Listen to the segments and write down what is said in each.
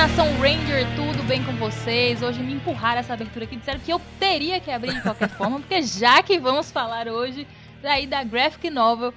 nação Ranger, tudo bem com vocês? Hoje me empurraram essa abertura aqui, disseram que eu teria que abrir de qualquer forma, porque já que vamos falar hoje daí da graphic novel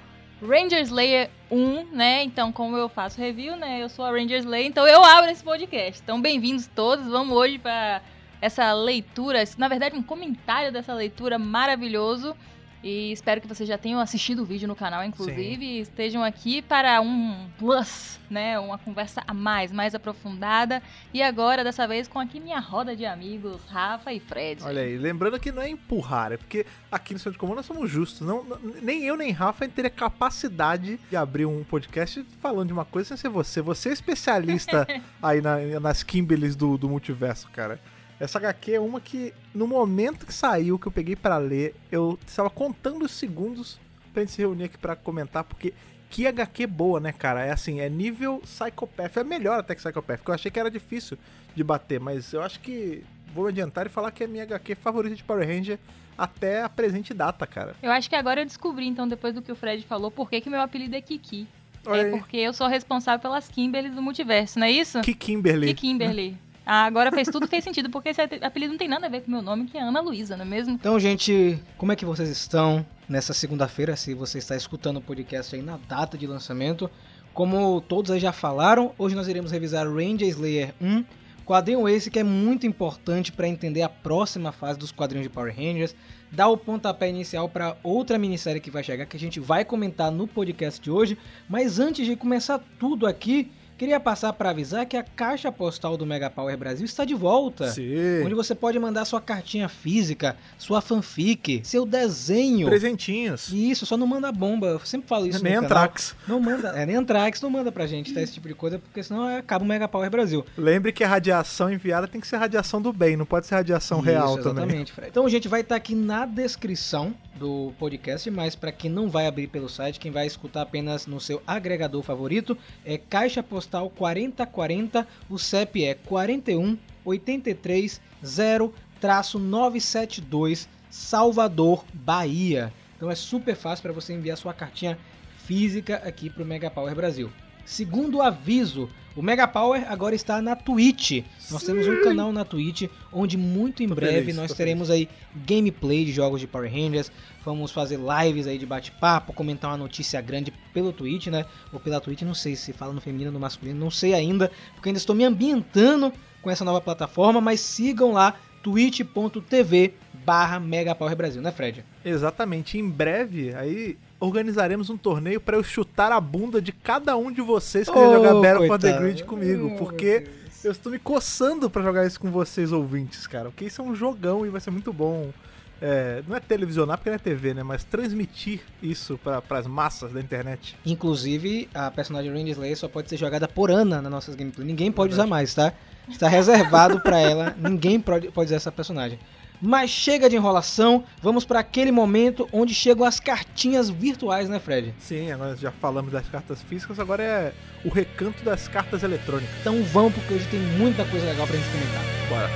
Ranger Slayer 1, né? Então, como eu faço review, né? Eu sou a Ranger Slayer, então eu abro esse podcast. Então, bem-vindos todos. Vamos hoje para essa leitura, na verdade, um comentário dessa leitura maravilhoso. E espero que vocês já tenham assistido o vídeo no canal, inclusive, Sim. e estejam aqui para um plus, né? Uma conversa a mais, mais aprofundada. E agora, dessa vez, com aqui minha roda de amigos, Rafa e Fred. Olha aí, lembrando que não é empurrar, é porque aqui no Centro de Comando nós somos justos. Não, não, nem eu nem Rafa teria capacidade de abrir um podcast falando de uma coisa sem ser você. Você é especialista aí na, nas Kimberlys do, do multiverso, cara. Essa HQ é uma que, no momento que saiu, que eu peguei para ler, eu estava contando os segundos pra gente se reunir aqui pra comentar, porque que HQ boa, né, cara? É assim, é nível Psychopath. É melhor até que Psychopath, porque eu achei que era difícil de bater, mas eu acho que vou adiantar e falar que é a minha HQ favorita de Power Ranger até a presente data, cara. Eu acho que agora eu descobri, então, depois do que o Fred falou, por que, que meu apelido é Kiki. É porque eu sou responsável pelas Kimberlys do multiverso, não é isso? Que Kimberly. Que Kimberly. Agora fez tudo fez sentido, porque esse apelido não tem nada a ver com o meu nome, que é Ana Luísa, não é mesmo? Então, gente, como é que vocês estão nessa segunda-feira, se você está escutando o podcast aí na data de lançamento? Como todos aí já falaram, hoje nós iremos revisar Ranger Slayer 1, quadrinho esse que é muito importante para entender a próxima fase dos quadrinhos de Power Rangers, dar o pontapé inicial para outra minissérie que vai chegar, que a gente vai comentar no podcast de hoje, mas antes de começar tudo aqui, Queria passar para avisar que a caixa postal do Mega Power Brasil está de volta. Sim. Onde você pode mandar sua cartinha física, sua fanfic, seu desenho. Presentinhos. Isso, só não manda bomba. Eu sempre falo isso. Nem Antrax. Não manda. É, nem Antrax não manda pra gente, tá? Esse tipo de coisa, porque senão acaba o Mega Power Brasil. Lembre que a radiação enviada tem que ser radiação do bem, não pode ser radiação isso, real exatamente, também. Exatamente, Fred. Então, gente, vai estar tá aqui na descrição do podcast, mas para quem não vai abrir pelo site, quem vai escutar apenas no seu agregador favorito, é Caixa Postal 4040, o CEP é 41 83 0-972 Salvador, Bahia. Então é super fácil para você enviar sua cartinha física aqui para o Mega Power Brasil. Segundo aviso, o Mega Power agora está na Twitch. Nós Sim. temos um canal na Twitch onde muito em tô breve feliz, nós teremos feliz. aí gameplay de jogos de Power Rangers. Vamos fazer lives aí de bate-papo, comentar uma notícia grande pelo Twitch, né? Ou pela Twitch, não sei se fala no feminino ou no masculino, não sei ainda, porque ainda estou me ambientando com essa nova plataforma, mas sigam lá twitch.tv barra Mega Power Brasil, né Fred? Exatamente, em breve aí organizaremos um torneio para eu chutar a bunda de cada um de vocês que oh, jogar Battle for the Grid comigo, oh, porque eu estou me coçando para jogar isso com vocês ouvintes, cara, porque isso é um jogão e vai ser muito bom. É, não é televisionar porque não é TV, né? Mas transmitir isso para as massas da internet. Inclusive, a personagem Ranger Slayer só pode ser jogada por Ana nas nossas gameplays. Ninguém pode Verdade. usar mais, tá? Está reservado para ela. Ninguém pode, pode usar essa personagem. Mas chega de enrolação, vamos para aquele momento onde chegam as cartinhas virtuais, né, Fred? Sim, nós já falamos das cartas físicas, agora é o recanto das cartas eletrônicas. Então vamos, porque hoje tem muita coisa legal pra gente comentar. Bora.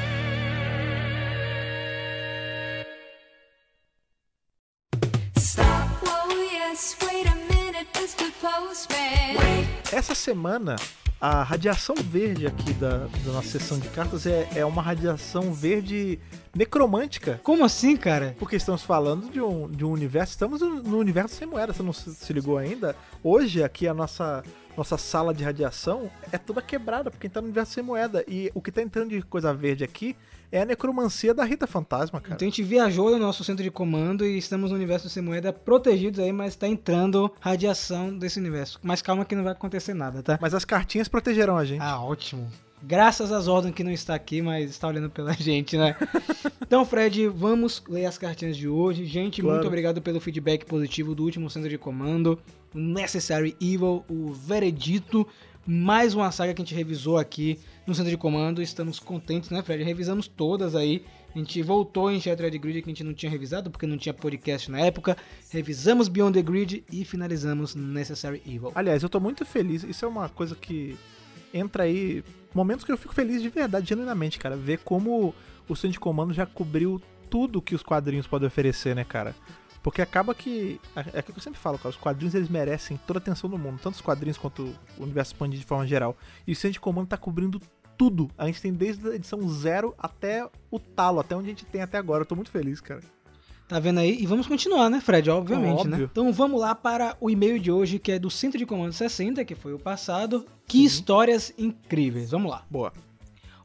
Essa semana a radiação verde aqui da, da nossa sessão de cartas é, é uma radiação verde necromântica. Como assim, cara? Porque estamos falando de um, de um universo. Estamos no universo sem moeda, você não se ligou ainda? Hoje, aqui a nossa nossa sala de radiação é toda quebrada, porque tá no universo sem moeda. E o que tá entrando de coisa verde aqui é a necromancia da Rita Fantasma, cara. Então a gente viajou no nosso centro de comando e estamos no universo sem moeda protegidos aí, mas tá entrando radiação desse universo. Mas calma que não vai acontecer nada, tá? Mas as cartinhas protegerão a gente. Ah, ótimo. Graças às ordens que não está aqui, mas está olhando pela gente, né? então, Fred, vamos ler as cartinhas de hoje. Gente, claro. muito obrigado pelo feedback positivo do último centro de comando. Necessary Evil, o Veredito, mais uma saga que a gente revisou aqui no centro de comando. Estamos contentes, né, Fred? Revisamos todas aí. A gente voltou em Shattered Grid que a gente não tinha revisado porque não tinha podcast na época. Revisamos Beyond the Grid e finalizamos Necessary Evil. Aliás, eu tô muito feliz. Isso é uma coisa que entra aí. Momentos que eu fico feliz de verdade, genuinamente, cara. Ver como o centro de comando já cobriu tudo que os quadrinhos podem oferecer, né, cara? Porque acaba que. É aquilo que eu sempre falo, cara. Os quadrinhos eles merecem toda a atenção do mundo. Tanto os quadrinhos quanto o universo expandido de forma geral. E o Centro de Comando tá cobrindo tudo. A gente tem desde a edição zero até o talo, até onde a gente tem até agora. Eu tô muito feliz, cara. Tá vendo aí? E vamos continuar, né, Fred? Obviamente, né? Óbvio. Então vamos lá para o e-mail de hoje, que é do Centro de Comando 60, que foi o passado. Que histórias incríveis. Vamos lá. Boa.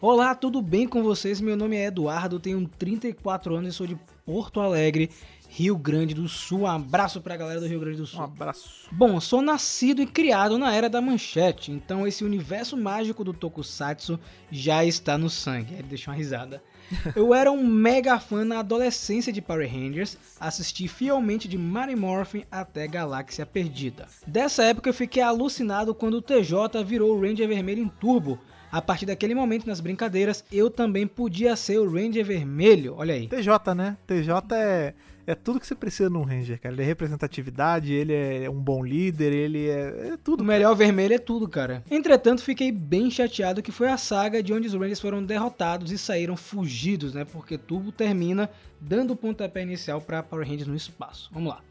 Olá, tudo bem com vocês? Meu nome é Eduardo, tenho 34 anos e sou de Porto Alegre, Rio Grande do Sul. Um abraço pra galera do Rio Grande do Sul. Um abraço. Bom, sou nascido e criado na era da manchete, então esse universo mágico do Tokusatsu já está no sangue. Ele deixou uma risada. Eu era um mega fã na adolescência de Power Rangers, assisti fielmente de Mighty Morphin até Galáxia Perdida. Dessa época eu fiquei alucinado quando o TJ virou o Ranger Vermelho em Turbo. A partir daquele momento nas brincadeiras, eu também podia ser o Ranger Vermelho, olha aí. TJ, né? TJ é, é tudo que você precisa num Ranger, cara. Ele é representatividade, ele é um bom líder, ele é, é O tudo. melhor vermelho é tudo, cara. Entretanto, fiquei bem chateado que foi a saga de onde os Rangers foram derrotados e saíram fugidos, né? Porque Turbo termina dando o pontapé inicial para Power Rangers no espaço. Vamos lá.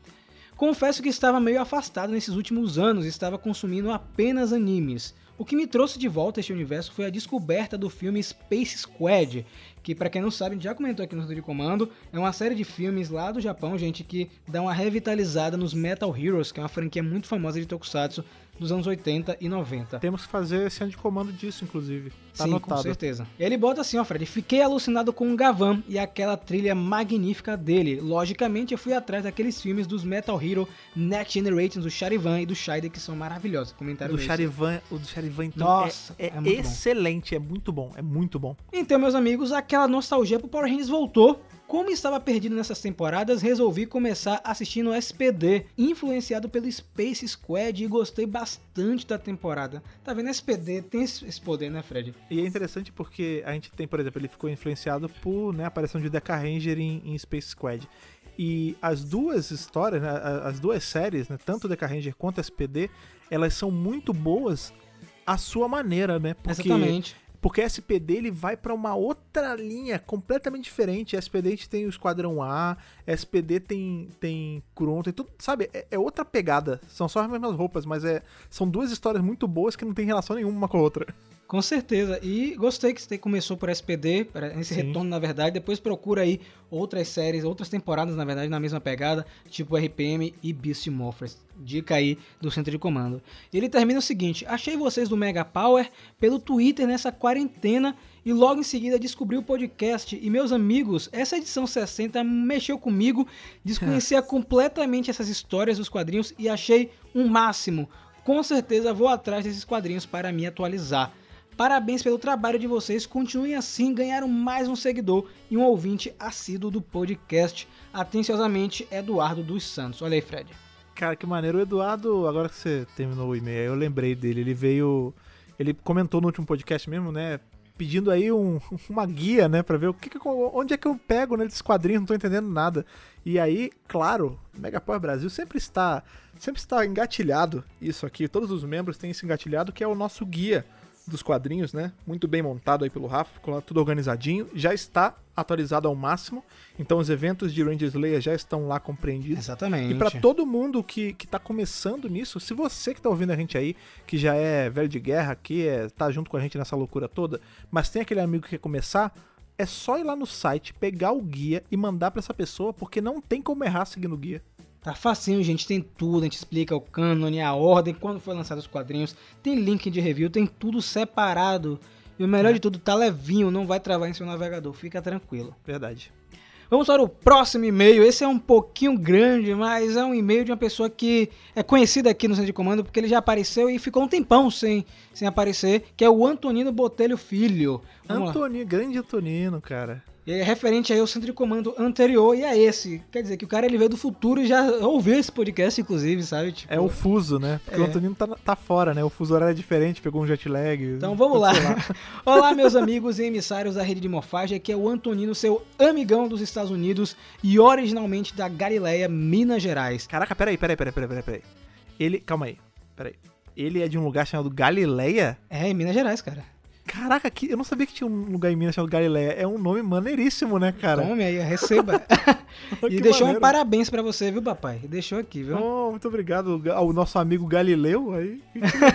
Confesso que estava meio afastado nesses últimos anos e estava consumindo apenas animes. O que me trouxe de volta a este universo foi a descoberta do filme Space Squad, que para quem não sabe, a gente já comentou aqui no Centro de Comando, é uma série de filmes lá do Japão, gente, que dá uma revitalizada nos Metal Heroes, que é uma franquia muito famosa de Tokusatsu dos anos 80 e 90. Temos que fazer esse ano de comando disso, inclusive. Tá Sim, com anotado. certeza. E ele bota assim, ó, Fred. Fiquei alucinado com o Gavan e aquela trilha magnífica dele. Logicamente, eu fui atrás daqueles filmes dos Metal Hero Next Generation, do Charivan e do Shaider, que são maravilhosos. Comentário do desse. Charivan, o do Charivan, então, Nossa, é, é é muito bom. excelente, é muito bom, é muito bom. Então, meus amigos, aquela nostalgia pro Power Rangers voltou. Como estava perdido nessas temporadas, resolvi começar assistindo SPD, influenciado pelo Space Squad e gostei bastante da temporada. Tá vendo? SPD tem esse poder, né, Fred? E é interessante porque a gente tem, por exemplo, ele ficou influenciado por né, a aparição de Deca Ranger em, em Space Squad. E as duas histórias, né, as duas séries, né, tanto Deca Ranger quanto SPD, elas são muito boas à sua maneira, né? Porque, Exatamente. Porque SPD ele vai pra uma outra linha completamente diferente. SPD a gente tem o Esquadrão A, SPD tem tem Kuron, tem tudo, sabe? É, é outra pegada. São só as mesmas roupas, mas é são duas histórias muito boas que não tem relação nenhuma uma com a outra. Com certeza. E gostei que você começou por SPD, para esse Sim. retorno, na verdade. Depois procura aí outras séries, outras temporadas, na verdade, na mesma pegada, tipo RPM e Beast Morphers. Dica aí do centro de comando. E ele termina o seguinte: achei vocês do Mega Power pelo Twitter nessa quarentena e logo em seguida descobri o podcast. E meus amigos, essa edição 60 mexeu comigo, desconhecia completamente essas histórias dos quadrinhos e achei um máximo. Com certeza vou atrás desses quadrinhos para me atualizar. Parabéns pelo trabalho de vocês, continuem assim, ganharam mais um seguidor e um ouvinte assíduo do podcast. Atenciosamente, Eduardo dos Santos. Olha aí, Fred. Cara, que maneiro. O Eduardo, agora que você terminou o e-mail, eu lembrei dele. Ele veio. Ele comentou no último podcast mesmo, né? Pedindo aí um- uma guia, né? Pra ver o que que onde é que eu pego nesses quadrinhos, não tô entendendo nada. E aí, claro, Mega Power Brasil sempre está, sempre está engatilhado isso aqui. Todos os membros têm esse engatilhado que é o nosso guia dos quadrinhos, né? Muito bem montado aí pelo Rafa, ficou tudo organizadinho. Já está atualizado ao máximo. Então os eventos de Ranger Slayer já estão lá compreendidos. Exatamente. E pra todo mundo que, que tá começando nisso, se você que tá ouvindo a gente aí, que já é velho de guerra, que é, tá junto com a gente nessa loucura toda, mas tem aquele amigo que quer começar, é só ir lá no site, pegar o guia e mandar pra essa pessoa, porque não tem como errar seguindo o guia. Tá facinho, gente. Tem tudo. A gente explica o cânone, a ordem, quando foi lançado os quadrinhos. Tem link de review, tem tudo separado. E o melhor É. de tudo, tá levinho, não vai travar em seu navegador. Fica tranquilo. Verdade. Vamos para o próximo e-mail. Esse é um pouquinho grande, mas é um e-mail de uma pessoa que é conhecida aqui no Centro de Comando, porque ele já apareceu e ficou um tempão sem, sem aparecer, que é o Antonino Botelho Filho. Vamos lá. Antonino, grande Antonino, cara. E é referente aí ao centro de comando anterior e a esse. Quer dizer que o cara ele veio do futuro e já ouviu esse podcast, inclusive, sabe? Tipo, É o fuso, né? Porque o É. Antonino tá, tá fora, né? O fuso horário é diferente, pegou um jet lag. Então vamos lá. Olá, meus amigos e emissários da rede de morfagem. Aqui é o Antonino, seu amigão dos Estados Unidos e originalmente da Galileia, Minas Gerais. Caraca, peraí, peraí, peraí, peraí, peraí, peraí. Ele, calma aí, peraí. Ele é de um lugar chamado Galileia? É, em Minas Gerais, cara. Caraca, que, eu não sabia que tinha um lugar em Minas chamado Galileia. É um nome maneiríssimo, né, cara? Tome aí, receba. E deixou um maneiro. parabéns pra você, viu, papai? Deixou aqui, viu? Oh, muito obrigado ao nosso amigo Galileu aí.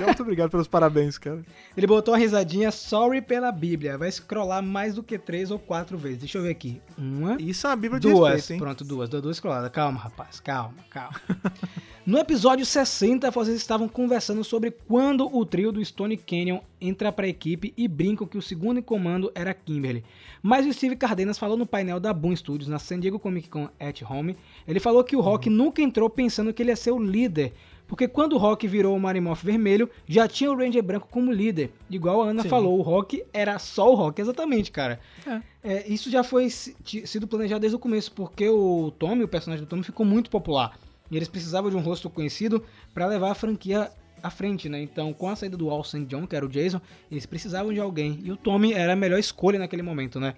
Muito obrigado pelos parabéns, cara. Ele botou uma risadinha, sorry pela Bíblia. Vai scrollar mais do que três ou quatro vezes. Deixa eu ver aqui. Uma, Isso é uma bíblia de duas. respeito? Pronto, duas. Dou duas scrolladas. Calma, rapaz. Calma, calma. No episódio 60, vocês estavam conversando sobre quando o trio do Stone Canyon entra pra equipe e brincam que o segundo em comando era Kimberly. Mas o Steve Cardenas falou no painel da Boom Studios na San Diego Comic Con at Home, ele falou que o Rock nunca entrou pensando que ele ia ser o líder, porque quando o Rock virou o Marimoth vermelho, já tinha o Ranger branco como líder. Igual a Ana Sim. falou, o Rock era só o Rock, exatamente, cara. É. É, isso já foi sido planejado desde o começo, porque o Tommy, o personagem do Tommy, ficou muito popular. E eles precisavam de um rosto conhecido para levar a franquia à frente, né? Então, com a saída do Al. John, que era o Jason, eles precisavam de alguém. E o Tommy era a melhor escolha naquele momento, né?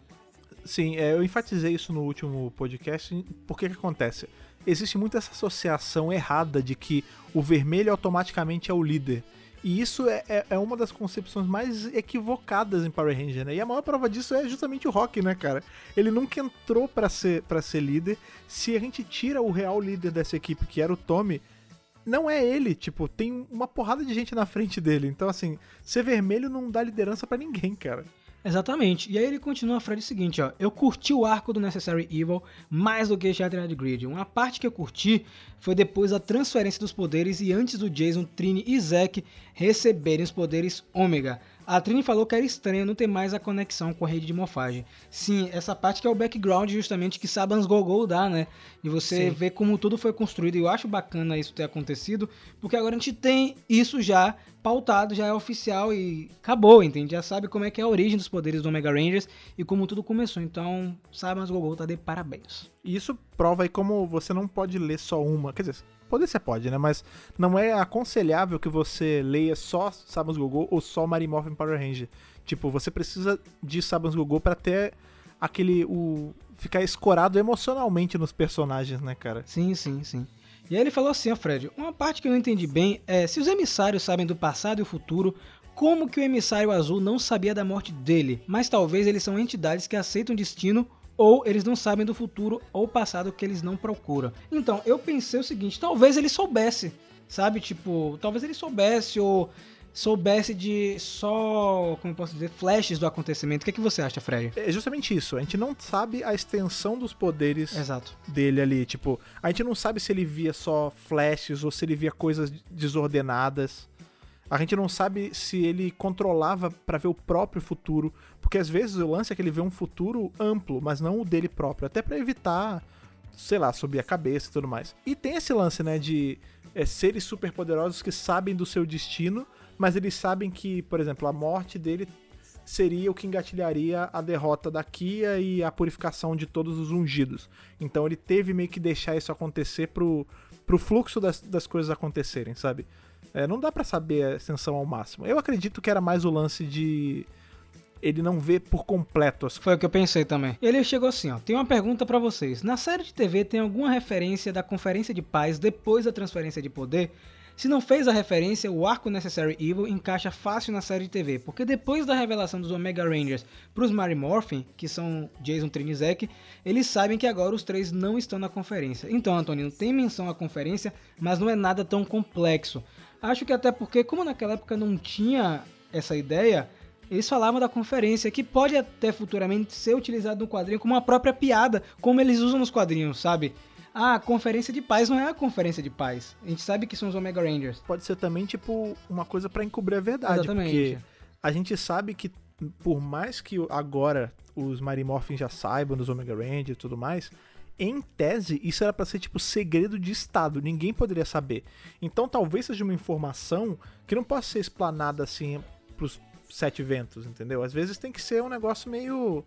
Sim, é, eu enfatizei isso no último podcast. Porque que acontece? Existe muito essa associação errada de que o vermelho automaticamente é o líder. E isso é, é- é uma das concepções mais equivocadas em Power Ranger, né? E a maior prova disso é justamente o Rock, né, cara? Ele nunca entrou pra ser, pra ser líder. Se a gente tira o real líder dessa equipe, que era o Tommy, não é ele. Tipo, tem uma porrada de gente na frente dele. Então, assim, ser vermelho não dá liderança pra ninguém, cara. Exatamente. E aí ele continua a frase seguinte, ó. Eu curti o arco do Necessary Evil mais do que Shattered Grid. Uma parte que eu curti foi depois da transferência dos poderes e antes do Jason, Trini e Zack receberem os poderes Ômega. A Trini falou que era estranho não ter mais a conexão com a rede de morfagem. Sim, essa parte que é o background justamente que Sabans Gogol dá, né? E você Sim. vê como tudo foi construído. E eu acho bacana isso ter acontecido, porque agora a gente tem isso já pautado, já é oficial e acabou, entende? Já sabe como é que é a origem dos poderes do Omega Rangers e como tudo começou. Então, Sabans Gogol tá de parabéns. E isso prova aí como você não pode ler só uma. Quer dizer, poder você pode, né? Mas não é aconselhável que você leia só Sabans Gogô ou só Marimorphin Power Ranger. Tipo, você precisa de Sabans Gogô pra ter aquele. o ficar escorado emocionalmente nos personagens, né, cara? Sim, sim, sim. E aí ele falou assim, ó Fred, uma parte que eu não entendi bem é se os emissários sabem do passado e o futuro, como que o emissário azul não sabia da morte dele? Mas talvez eles são entidades que aceitam destino ou eles não sabem do futuro ou passado que eles não procuram. Então, eu pensei o seguinte, talvez ele soubesse, sabe? Tipo, talvez ele soubesse ou soubesse de só, como eu posso dizer, flashes do acontecimento. O que, é que você acha, Fred? É justamente isso. A gente não sabe a extensão dos poderes Exato. dele ali. Tipo, a gente não sabe se ele via só flashes ou se ele via coisas desordenadas. A gente não sabe se ele controlava pra ver o próprio futuro, porque às vezes o lance é que ele vê um futuro amplo, mas não o dele próprio, até pra evitar, sei lá, subir a cabeça e tudo mais. E tem esse lance, né, de é, seres superpoderosos que sabem do seu destino, mas eles sabem que, por exemplo, a morte dele seria o que engatilharia a derrota da Kia e a purificação de todos os ungidos. Então ele teve meio que deixar isso acontecer pro, pro fluxo das, das coisas acontecerem, sabe? É, não dá pra saber a extensão ao máximo. Eu acredito que era mais o lance de ele não ver por completo Foi o que eu pensei também. Ele chegou assim, ó. Tem uma pergunta pra vocês. Na série de TV tem alguma referência da Conferência de Paz depois da transferência de poder? Se não fez a referência, o arco Necessary Evil encaixa fácil na série de TV, porque depois da revelação dos Omega Rangers pros Marimorphin, que são Jason, Trini Zack, eles sabem que agora os três não estão na conferência. Então, Antonino, tem menção à conferência, mas não é nada tão complexo. Acho que até porque, como naquela época não tinha essa ideia, eles falavam da conferência, que pode até futuramente ser utilizado no quadrinho como uma própria piada, como eles usam nos quadrinhos, sabe? Ah, a conferência de paz não é a conferência de paz. A gente sabe que são os Omega Rangers. pode ser também tipo uma coisa pra encobrir a verdade, Exatamente. porque a gente sabe que por mais que agora os Marimorphin já saibam dos Omega Ranger e tudo mais, em tese isso era pra ser tipo segredo de estado, ninguém poderia saber. Então talvez seja uma informação que não possa ser explanada assim pros sete ventos, entendeu? Às vezes tem que ser um negócio meio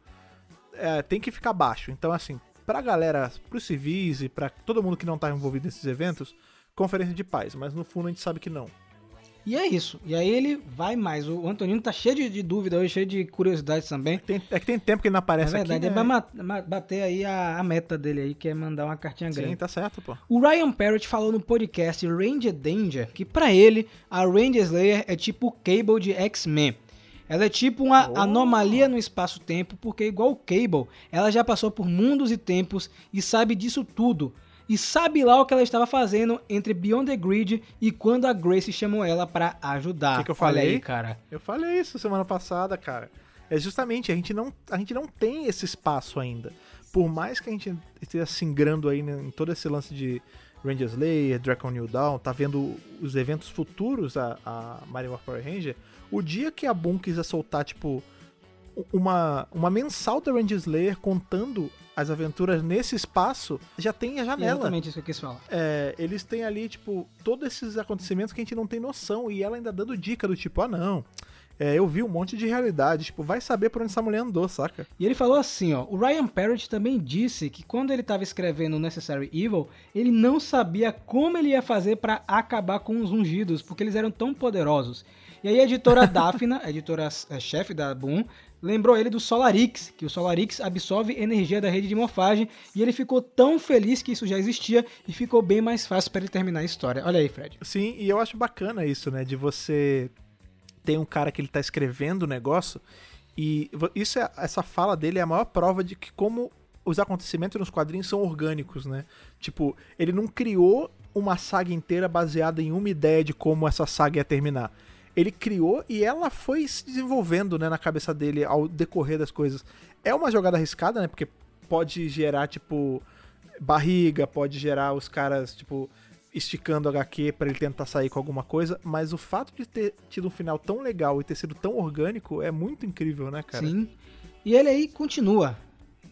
é, tem que ficar baixo. Então assim, pra galera, pros civis e pra todo mundo que não tá envolvido nesses eventos, conferência de paz, mas no fundo a gente sabe que não. E é isso. E aí ele vai mais. O Antonino tá cheio de, de dúvida hoje, cheio de curiosidades também. Tem- é que tem tempo que ele não É aparece verdade, aqui, ele né? vai ma- ma- bater aí a, a meta dele aí, que é mandar uma cartinha grande. Sim, tá certo, pô. O Ryan Parrott falou no podcast Ranger Danger que pra ele a Ranger Slayer é tipo o Cable de X-Men. Ela é tipo uma Oh. anomalia no espaço-tempo, porque igual o Cable, ela já passou por mundos e tempos e sabe disso tudo. E sabe lá o que ela estava fazendo entre Beyond the Grid e quando a Grace chamou ela pra ajudar. Que que eu falei? aí, cara. Eu falei isso semana passada, cara. É justamente, a gente não, a gente não tem esse espaço ainda. Por mais que a gente esteja se ingrando aí né, em todo esse lance de Ranger Slayer, Dragon New Dawn, tá vendo os eventos futuros a, a Mario Power Ranger, o dia que a Boom quiser soltar, tipo, uma, uma mensal da Ranger Slayer contando as aventuras nesse espaço, já tem a janela. Exatamente isso que eu quis falar. É, eles têm ali, tipo, todos esses acontecimentos que a gente não tem noção. E ela ainda dando dica do tipo, ah não. é, eu vi um monte de realidade. Tipo, vai saber por onde essa mulher andou, saca? E ele falou assim, ó, o Ryan Parrott também disse que quando ele estava escrevendo Necessary Evil, ele não sabia como ele ia fazer para acabar com os ungidos, porque eles eram tão poderosos. E aí a editora Daphna, a editora é, chefe da Boom, lembrou ele do Solarix, que o Solarix absorve energia da rede de morfagem, e ele ficou tão feliz que isso já existia e ficou bem mais fácil para ele terminar a história. Olha aí, Fred. Sim, e eu acho bacana isso, né? De você ter um cara que ele tá escrevendo o negócio. E isso é, essa fala dele é a maior prova de que como os acontecimentos nos quadrinhos são orgânicos, né? Tipo, ele não criou uma saga inteira baseada em uma ideia de como essa saga ia terminar. Ele criou e ela foi se desenvolvendo, né, na cabeça dele ao decorrer das coisas. É uma jogada arriscada, né? Porque pode gerar, tipo, barriga, pode gerar os caras, tipo, esticando HQ pra ele tentar sair com alguma coisa, mas o fato de ter tido um final tão legal e ter sido tão orgânico é muito incrível, né, cara? Sim. E ele aí continua.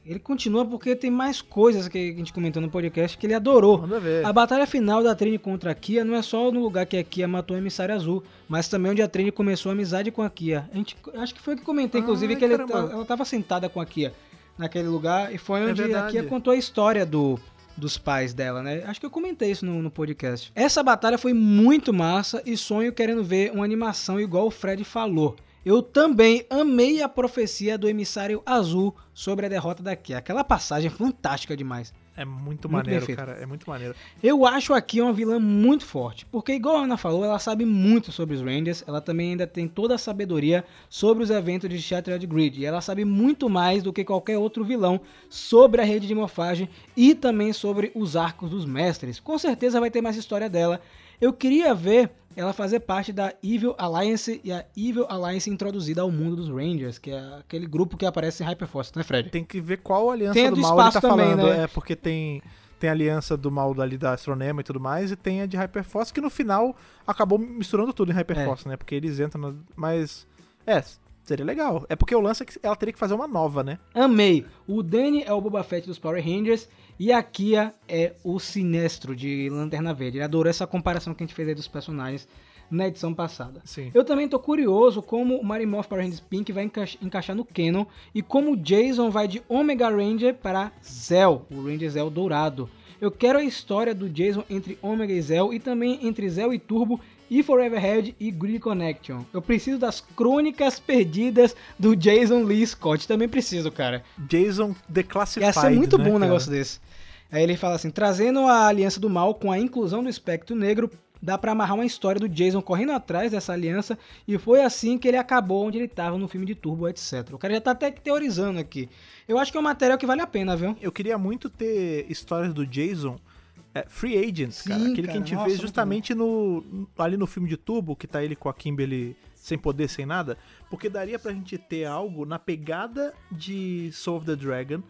Ele continua porque tem mais coisas que a gente comentou no podcast que ele adorou. A batalha final da Trini contra a Kia não é só no lugar que a Kia matou o emissário azul, mas também onde a Trini começou a amizade com a Kia. A gente, acho que foi o que comentei, inclusive, Ai, que ele, ela estava sentada com a Kia naquele lugar e foi É onde a verdade. Kia contou a história do, dos pais dela, né? Acho que eu comentei isso no, no podcast. Essa batalha foi muito massa e sonho querendo ver uma animação igual o Fred falou. Eu também amei a profecia do emissário azul sobre a derrota da Kia. Aquela passagem é fantástica demais. É muito, Muito maneiro, cara. É muito maneiro. Eu acho aqui uma vilã muito forte, porque igual a Ana falou, ela sabe muito sobre os Rangers, ela também ainda tem toda a sabedoria sobre os eventos de Shattered Grid, e ela sabe muito mais do que qualquer outro vilão sobre a rede de morfagem e também sobre os arcos dos mestres. Com certeza vai ter mais história dela. Eu queria ver ela fazer parte da Evil Alliance e a Evil Alliance introduzida ao mundo dos Rangers, que é aquele grupo que aparece em Hyperforce, né, Fred? Tem que ver qual aliança Tem do, do mal ele tá também, falando. né? É porque tem tem a aliança do mal ali da Astronema e tudo mais, e tem a de Hyperforce, que no final acabou misturando tudo em Hyperforce, né? Porque eles entram no... Mas, é, seria legal. É porque o lance é que ela teria que fazer uma nova, né? Amei. O Danny é o Boba Fett dos Power Rangers e a Kia é o Sinestro de Lanterna Verde. Ele adorou essa comparação que a gente fez aí dos personagens na edição passada. Sim. Eu também tô curioso como o Marimorph Power Rangers Pink vai encaixa- encaixar no canon e como o Jason vai de Omega Ranger para Zell, o Ranger Zell dourado. Eu quero a história do Jason entre Omega e Zell e também entre Zell e Turbo e Foreverhead e Grid Connection. Eu preciso das crônicas perdidas do Jason Lee Scott. Também preciso, cara. Jason Declassified, Ia ser muito né, bom um negócio desse. Aí ele fala assim: trazendo a aliança do mal com a inclusão do espectro negro, dá pra amarrar uma história do Jason correndo atrás dessa aliança. E foi assim que ele acabou onde ele tava no filme de Turbo, etc. O cara já tá até teorizando aqui. Eu acho que é um material que vale a pena, viu? Eu queria muito ter histórias do Jason é, Free Agents, Sim, cara. Aquele cara, que a gente nossa, vê justamente no, ali no filme de Turbo, que tá ele com a Kimberly sem poder, sem nada. Porque daria pra gente ter algo na pegada de Soul of the Dragon.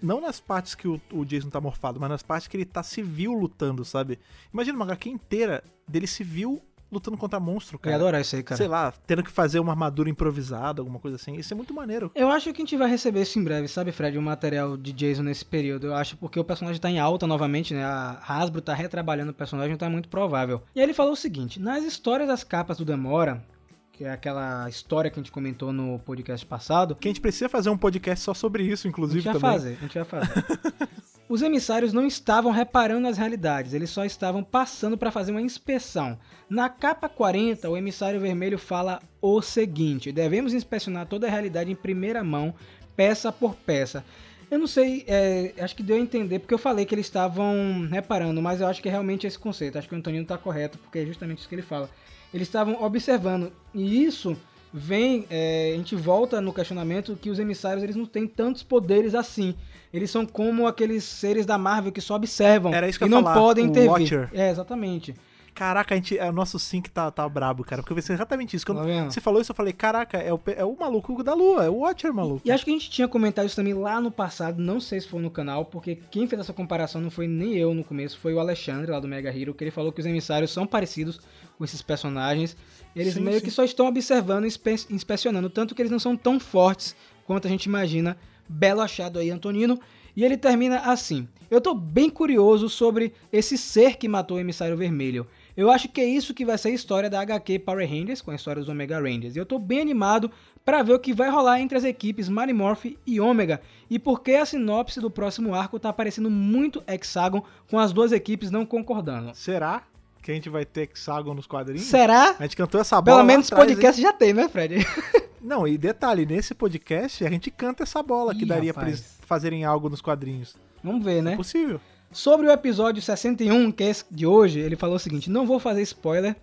Não nas partes que o, o Jason tá morfado, mas nas partes que ele tá civil lutando, sabe? Imagina uma HQ inteira dele civil lutando contra monstro, Eu ia cara. adorar isso aí, cara. Sei lá, tendo que fazer uma armadura improvisada, alguma coisa assim. Isso é muito maneiro. Eu acho que a gente vai receber isso em breve, sabe, Fred? O material de Jason nesse período. Eu acho porque o personagem tá em alta novamente, né? A Hasbro tá retrabalhando o personagem, então é muito provável. E aí ele falou o seguinte: nas histórias das capas do Demora, que é aquela história que a gente comentou no podcast passado, Que a gente precisa fazer um podcast só sobre isso, a inclusive, gente vai também. fazer, a gente vai fazer. Os emissários não estavam reparando nas realidades, eles só estavam passando para fazer uma inspeção. Na capa 40, o emissário vermelho fala o seguinte: devemos inspecionar toda a realidade em primeira mão, peça por peça. Eu não sei, é, acho que deu a entender, porque eu falei que eles estavam reparando, mas eu acho que é realmente esse conceito. Acho que o Antonino está correto, porque é justamente isso que ele fala. Eles estavam observando, e isso vem, é, a gente volta no questionamento que os emissários eles não têm tantos poderes assim. Eles são como aqueles seres da Marvel que só observam Era isso que e eu não falar, podem intervir. Watcher. É, exatamente. Caraca, a gente, é, o nosso sync tá, tá brabo, cara. Porque eu pensei exatamente isso. Quando Tá você falou isso, eu falei, caraca, é o, é o maluco da lua, é o Watcher maluco. E acho que a gente tinha comentado isso também lá no passado, não sei se foi no canal, porque quem fez essa comparação não foi nem eu no começo, foi o Alexandre lá do Mega Hero, que ele falou que os emissários são parecidos com esses personagens. Eles Sim, meio sim. que só estão observando e inspe- inspecionando, tanto que eles não são tão fortes quanto a gente imagina. Belo achado aí, Antonino. E ele termina assim: Eu tô bem curioso sobre esse ser que matou o emissário vermelho. Eu acho que é isso que vai ser a história da HQ Power Rangers, com a história dos Omega Rangers. E eu tô bem animado para ver o que vai rolar entre as equipes Marimorph e Omega. E por que a sinopse do próximo arco tá parecendo muito Hexagon, com as duas equipes não concordando. Será que a gente vai ter Hexagon nos quadrinhos? Será? A gente cantou essa bola Pelo menos atrás, podcast já tem, né, Fred? Não, e detalhe, nesse podcast a gente canta essa bola que Ih, daria pra rapaz. eles fazerem algo nos quadrinhos. Vamos ver, né? É possível. Sobre o episódio 61, que é esse de hoje, ele falou o seguinte: não vou fazer spoiler,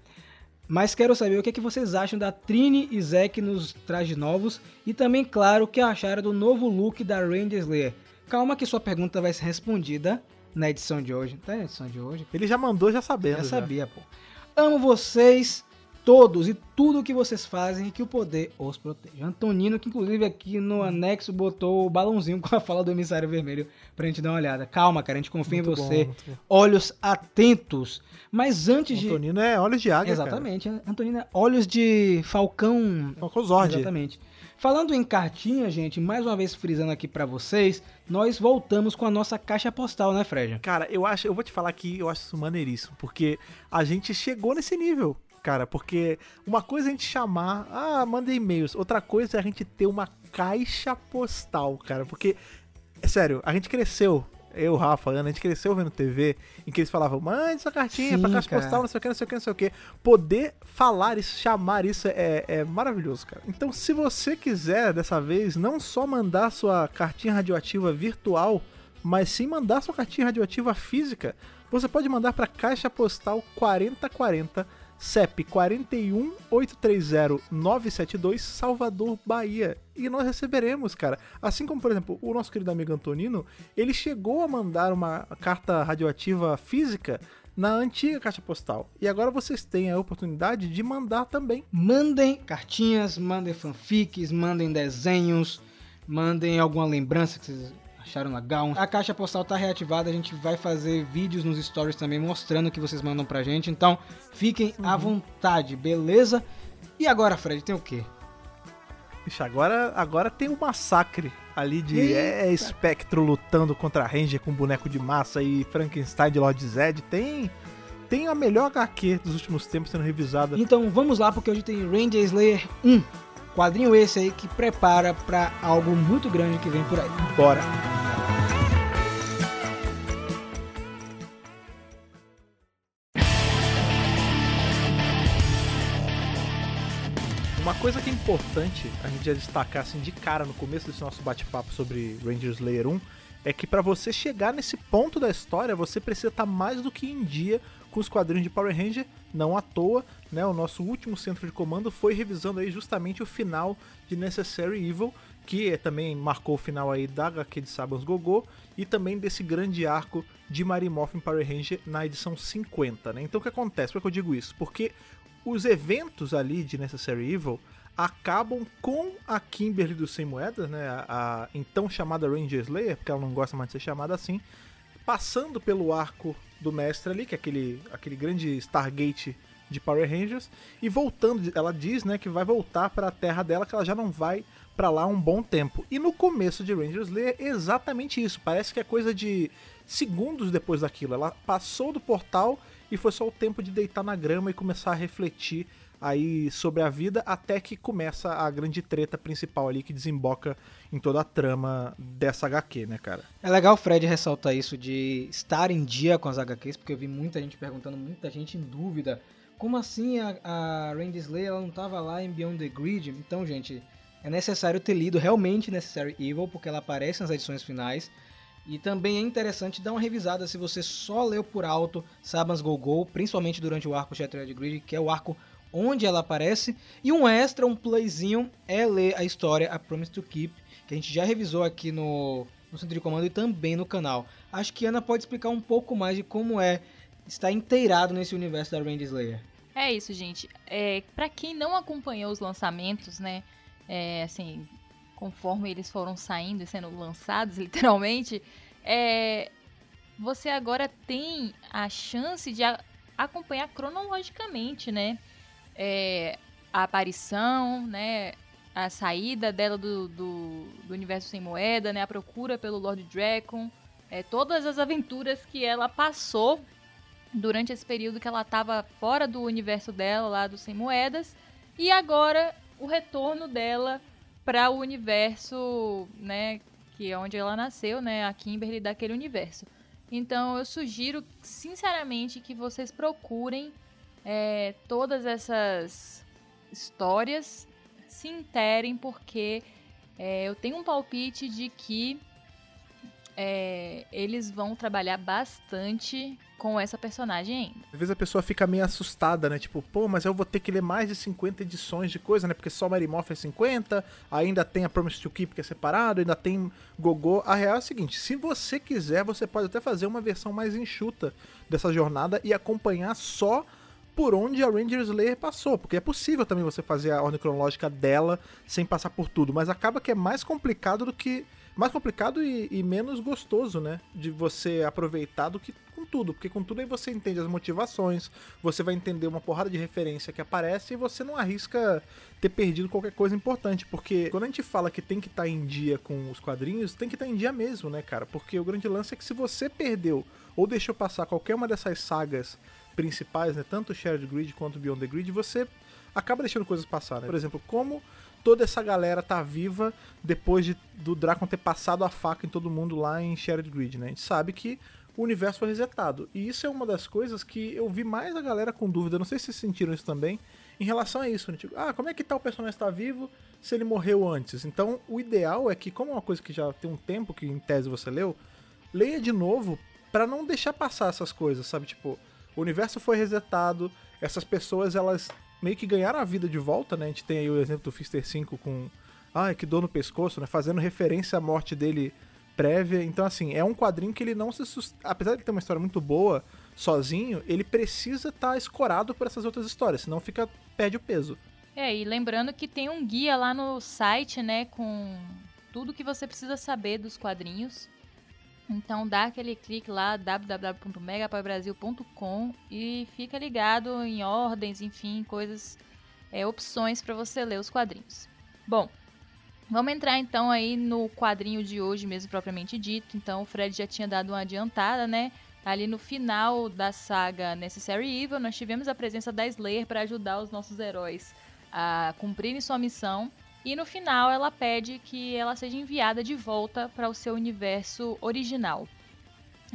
mas quero saber o que, é que vocês acham da Trini e Zack nos trajes novos e também, claro, o que acharam do novo look da Ranger Slayer. Calma que sua pergunta vai ser respondida na edição de hoje. Tá na edição de hoje? Ele já mandou já sabendo. Já já. sabia, pô. Amo vocês todos e tudo o que vocês fazem e que o poder os proteja. Antonino, que inclusive aqui no anexo botou o balãozinho com a fala do emissário vermelho pra gente dar uma olhada. Calma, cara, a gente confia Muito em você. bom. Olhos atentos. Mas antes de. Antonino é olhos de águia, Exatamente, Antonino, é olhos de falcão. cara. Com Zord. Exatamente. Falando em cartinha, gente, mais uma vez frisando aqui pra vocês, nós voltamos com a nossa caixa postal, né, Fred? Cara, eu acho, eu vou te falar que eu acho isso maneiríssimo, porque a gente chegou nesse nível, cara, porque uma coisa é a gente chamar, ah, manda e-mails, outra coisa é a gente ter uma caixa postal, cara, porque é sério, a gente cresceu, eu, Rafa, Ana, a gente cresceu vendo TV em que eles falavam, mande sua cartinha Sim, pra caixa cara. postal, não sei o que, não sei o que, não sei o que. Poder falar isso, chamar isso é, é maravilhoso, cara. Então, se você quiser, dessa vez, não só mandar sua cartinha radioativa virtual, mas sim mandar sua cartinha radioativa física, você pode mandar para Caixa Postal 4040, CEP 41830-972, Salvador, Bahia. E nós receberemos, cara. Assim como, por exemplo, o nosso querido amigo Antonino, ele chegou a mandar uma carta radioativa física na antiga caixa postal. E agora vocês têm a oportunidade de mandar também. Mandem cartinhas, mandem fanfics, mandem desenhos, mandem alguma lembrança que vocês acharam legal. A caixa postal tá reativada, a gente vai fazer vídeos nos stories também mostrando o que vocês mandam pra gente. Então, fiquem à vontade, beleza? E agora, Fred, tem o quê? Ixi, agora, agora tem um massacre ali de Eita. é, Espectro lutando contra a Ranger com boneco de massa e Frankenstein de Lord Zed. Tem, tem a melhor HQ dos últimos tempos sendo revisada. Então vamos lá, porque hoje tem Ranger Slayer 1. Quadrinho esse aí que prepara pra algo muito grande que vem por aí. Bora! Uma coisa que é importante a gente já destacar assim de cara no começo desse nosso bate-papo sobre Ranger Slayer 1 é que pra você chegar nesse ponto da história, você precisa estar mais do que em dia com os quadrinhos de Power Ranger, não à toa, né? O nosso último centro de comando foi revisando aí justamente o final de Necessary Evil, que também marcou o final aí da HQ de Sabans Gogô e também desse grande arco de Mary Morphin Power Ranger na edição 50, né? Então o que acontece? Por que eu digo isso? Porque os eventos ali de Necessary Evil acabam com a Kimberly dos Sem Moedas, né? A, a então chamada Ranger Slayer, porque ela não gosta mais de ser chamada assim, passando pelo arco do mestre ali, que é aquele, aquele grande Stargate de Power Rangers, e voltando, ela diz, né, que vai voltar para a terra dela, que ela já não vai para lá um bom tempo. E no começo de Ranger Slayer, é exatamente isso. Parece que é coisa de segundos depois daquilo. Ela passou do portal e foi só o tempo de deitar na grama e começar a refletir aí sobre a vida até que começa a grande treta principal ali que desemboca em toda a trama dessa HQ, né, cara? É legal o Fred ressaltar isso de estar em dia com as HQs, porque eu vi muita gente perguntando, muita gente em dúvida. Como assim a, a Randy Slayer ela não estava lá em Beyond the Grid? Então, gente, é necessário ter lido realmente Necessary Evil, porque ela aparece nas edições finais. E também é interessante dar uma revisada se você só leu por alto Sabans Go Go, principalmente durante o arco Shattered Grid, que é o arco onde ela aparece. E um extra, um playzinho, é ler a história A Promise to Keep, que a gente já revisou aqui no, no Centro de Comando e também no canal. Acho que Ana pode explicar um pouco mais de como é estar inteirado nesse universo da Randy Slayer. É isso, gente. É, para quem não acompanhou os lançamentos, né? É, assim, conforme eles foram saindo e sendo lançados, literalmente, é, você agora tem a chance de acompanhar cronologicamente, né? É, a aparição, né? A saída dela do, do, do, universo sem moeda, né? A procura pelo Lord Dragon. É, todas as aventuras que ela passou durante esse período que ela estava fora do universo dela, lá do Sem Moedas. E agora o retorno dela para o universo, né? Que é onde ela nasceu, né? A Kimberly daquele universo. Então eu sugiro sinceramente que vocês procurem é, todas essas histórias, se interem, porque é, eu tenho um palpite de que é, eles vão trabalhar bastante com essa personagem ainda. Às vezes a pessoa fica meio assustada, né? Tipo, pô, mas eu vou ter que ler mais de 50 edições de coisa, né? Porque só Mary Morph é 50, ainda tem a Promise to Keep que é separado, ainda tem Gogô. A real é a seguinte, se você quiser, você pode até fazer uma versão mais enxuta dessa jornada e acompanhar só por onde a Ranger Slayer passou, porque é possível também você fazer a ordem cronológica dela sem passar por tudo, mas acaba que é mais complicado do que mais complicado e, e, menos gostoso, né? De você aproveitar do que com tudo. Porque com tudo aí você entende as motivações, você vai entender uma porrada de referência que aparece e você não arrisca ter perdido qualquer coisa importante. Porque quando a gente fala que tem que estar tá em dia com os quadrinhos, tem que estar tá em dia mesmo, né, cara? Porque o grande lance é que se você perdeu ou deixou passar qualquer uma dessas sagas principais, né? Tanto Shared Grid quanto Beyond the Grid, você acaba deixando coisas passar, né? Por exemplo, como toda essa galera tá viva depois de, do Drakon ter passado a faca em todo mundo lá em Shared Grid, né? A gente sabe que o universo foi resetado. E isso é uma das coisas que eu vi mais a galera com dúvida, não sei se vocês sentiram isso também, em relação a isso, né? Tipo, ah, como é que tal personagem está vivo se ele morreu antes? Então, o ideal é que, como é uma coisa que já tem um tempo que em tese você leu, leia de novo para não deixar passar essas coisas, sabe? Tipo, o universo foi resetado, essas pessoas elas meio que ganharam a vida de volta, né? A gente tem aí o exemplo do Fister 5 com. Ai, que dor no pescoço, né? Fazendo referência à morte dele prévia. Então, assim, é um quadrinho que ele não se. Apesar de ter uma história muito boa sozinho, ele precisa estar tá escorado por essas outras histórias, senão fica. perde o peso. É, e lembrando que tem um guia lá no site, né, com tudo que você precisa saber dos quadrinhos. Então dá aquele clique lá www.megapowerbrasil.com e fica ligado em ordens, enfim, coisas, é, opções para você ler os quadrinhos. Bom, vamos entrar então aí no quadrinho de hoje mesmo propriamente dito. Então o Fred já tinha dado uma adiantada, né? Ali no final da saga Necessary Evil, nós tivemos a presença da Slayer para ajudar os nossos heróis a cumprirem sua missão e no final ela pede que ela seja enviada de volta para o seu universo original.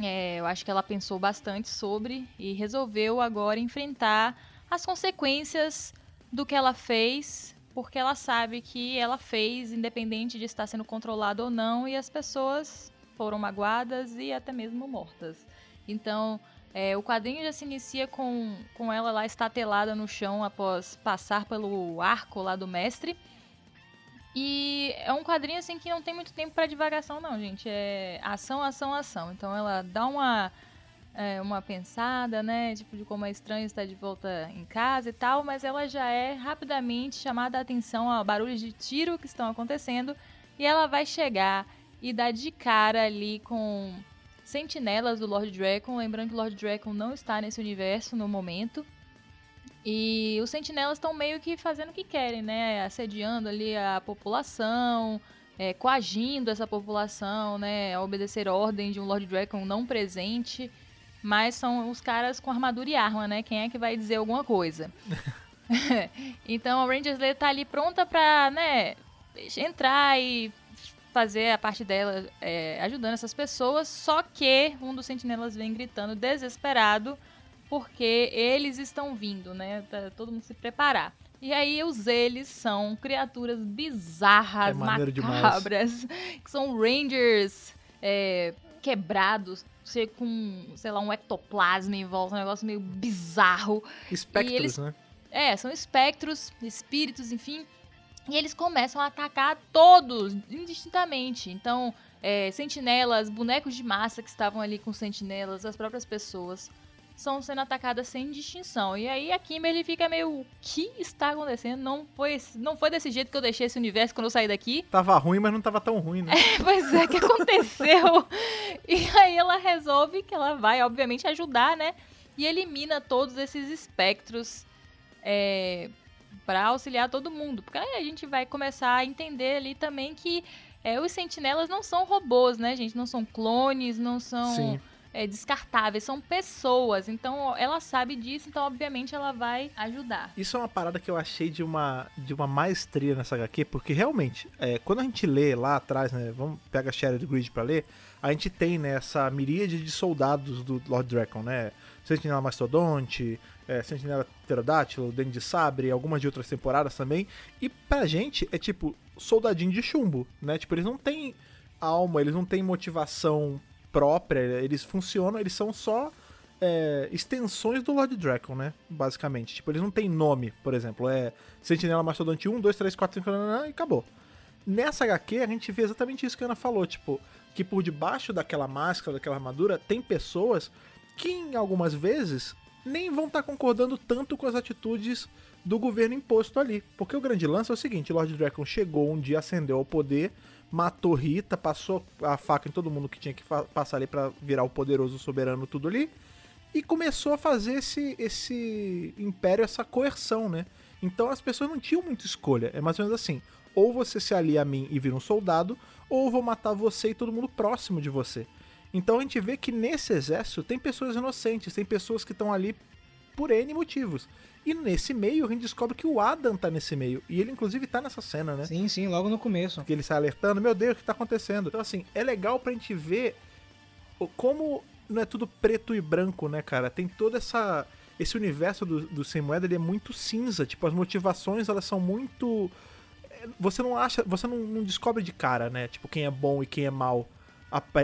É, eu acho que ela pensou bastante sobre e resolveu agora enfrentar as consequências do que ela fez, porque ela sabe que ela fez, independente de estar sendo controlado ou não, e as pessoas foram magoadas e até mesmo mortas. Então, é, o quadrinho já se inicia com, com ela lá estatelada no chão após passar pelo arco lá do mestre e é um quadrinho assim que não tem muito tempo para divagação, não, gente. É ação, ação, ação. Então ela dá uma é, uma pensada, né? Tipo, de como é estranho estar de volta em casa e tal, mas ela já é rapidamente chamada a atenção a barulhos de tiro que estão acontecendo e ela vai chegar e dar de cara ali com sentinelas do Lord Dragon. Lembrando que o Lord Dragon não está nesse universo no momento. E os sentinelas estão meio que fazendo o que querem, né? Assediando ali a população, é, coagindo essa população, né? A obedecer ordem de um Lord Dragon não presente. Mas são os caras com armadura e arma, né? Quem é que vai dizer alguma coisa? então a Ranger Slayer tá ali pronta pra, né? Entrar e fazer a parte dela é, ajudando essas pessoas. Só que um dos sentinelas vem gritando desesperado porque eles estão vindo, né? Pra todo mundo se preparar. E aí os eles são criaturas bizarras, é macabras, que são rangers é, quebrados, ser com, sei lá, um ectoplasma em volta, um negócio meio bizarro. Espectros, eles, né? É, são espectros, espíritos, enfim. E eles começam a atacar todos, indistintamente. Então, é, sentinelas, bonecos de massa que estavam ali com sentinelas, as próprias pessoas são sendo atacadas sem distinção. E aí a Kimberly fica meio, o que está acontecendo? Não foi, não foi desse jeito que eu deixei esse universo quando eu saí daqui. Tava ruim, mas não tava tão ruim, né? É, pois é, que aconteceu? e aí ela resolve que ela vai, obviamente, ajudar, né? E elimina todos esses espectros é, para auxiliar todo mundo. Porque aí a gente vai começar a entender ali também que é, os sentinelas não são robôs, né, gente? Não são clones, não são... Sim é, descartáveis, são pessoas. Então ela sabe disso, então obviamente ela vai ajudar. Isso é uma parada que eu achei de uma, de uma maestria nessa HQ, porque realmente, é, quando a gente lê lá atrás, né, vamos pegar a Shattered Grid pra ler, a gente tem né, essa miríade de soldados do Lord Dragon, né? Sentinela Mastodonte, é, Sentinela Pterodátilo, Dente de Sabre, algumas de outras temporadas também. E pra gente é tipo soldadinho de chumbo, né? Tipo, eles não têm alma, eles não têm motivação própria, eles funcionam, eles são só é, extensões do Lord Dragon, né? Basicamente. Tipo, eles não têm nome, por exemplo. É Sentinela Mastodonte 1, 2, 3, 4, 5, e acabou. Nessa HQ, a gente vê exatamente isso que a Ana falou, tipo, que por debaixo daquela máscara, daquela armadura, tem pessoas que, em algumas vezes, nem vão estar tá concordando tanto com as atitudes do governo imposto ali. Porque o grande lance é o seguinte: Lord Dragon chegou um dia, ascendeu ao poder, matou Rita, passou a faca em todo mundo que tinha que passar ali para virar o poderoso soberano tudo ali e começou a fazer esse esse império, essa coerção, né? Então as pessoas não tinham muita escolha. É mais ou menos assim: ou você se alia a mim e vira um soldado, ou eu vou matar você e todo mundo próximo de você. Então a gente vê que nesse exército tem pessoas inocentes, tem pessoas que estão ali por N motivos. E nesse meio a gente descobre que o Adam tá nesse meio. E ele, inclusive, tá nessa cena, né? Sim, sim, logo no começo. Que ele sai alertando, meu Deus, o que tá acontecendo? Então, assim, é legal pra gente ver como não é tudo preto e branco, né, cara? Tem toda essa. Esse universo do, do Sem Moeda ele é muito cinza. Tipo, as motivações elas são muito. É, você não acha. Você não, não descobre de cara, né? Tipo, quem é bom e quem é mal.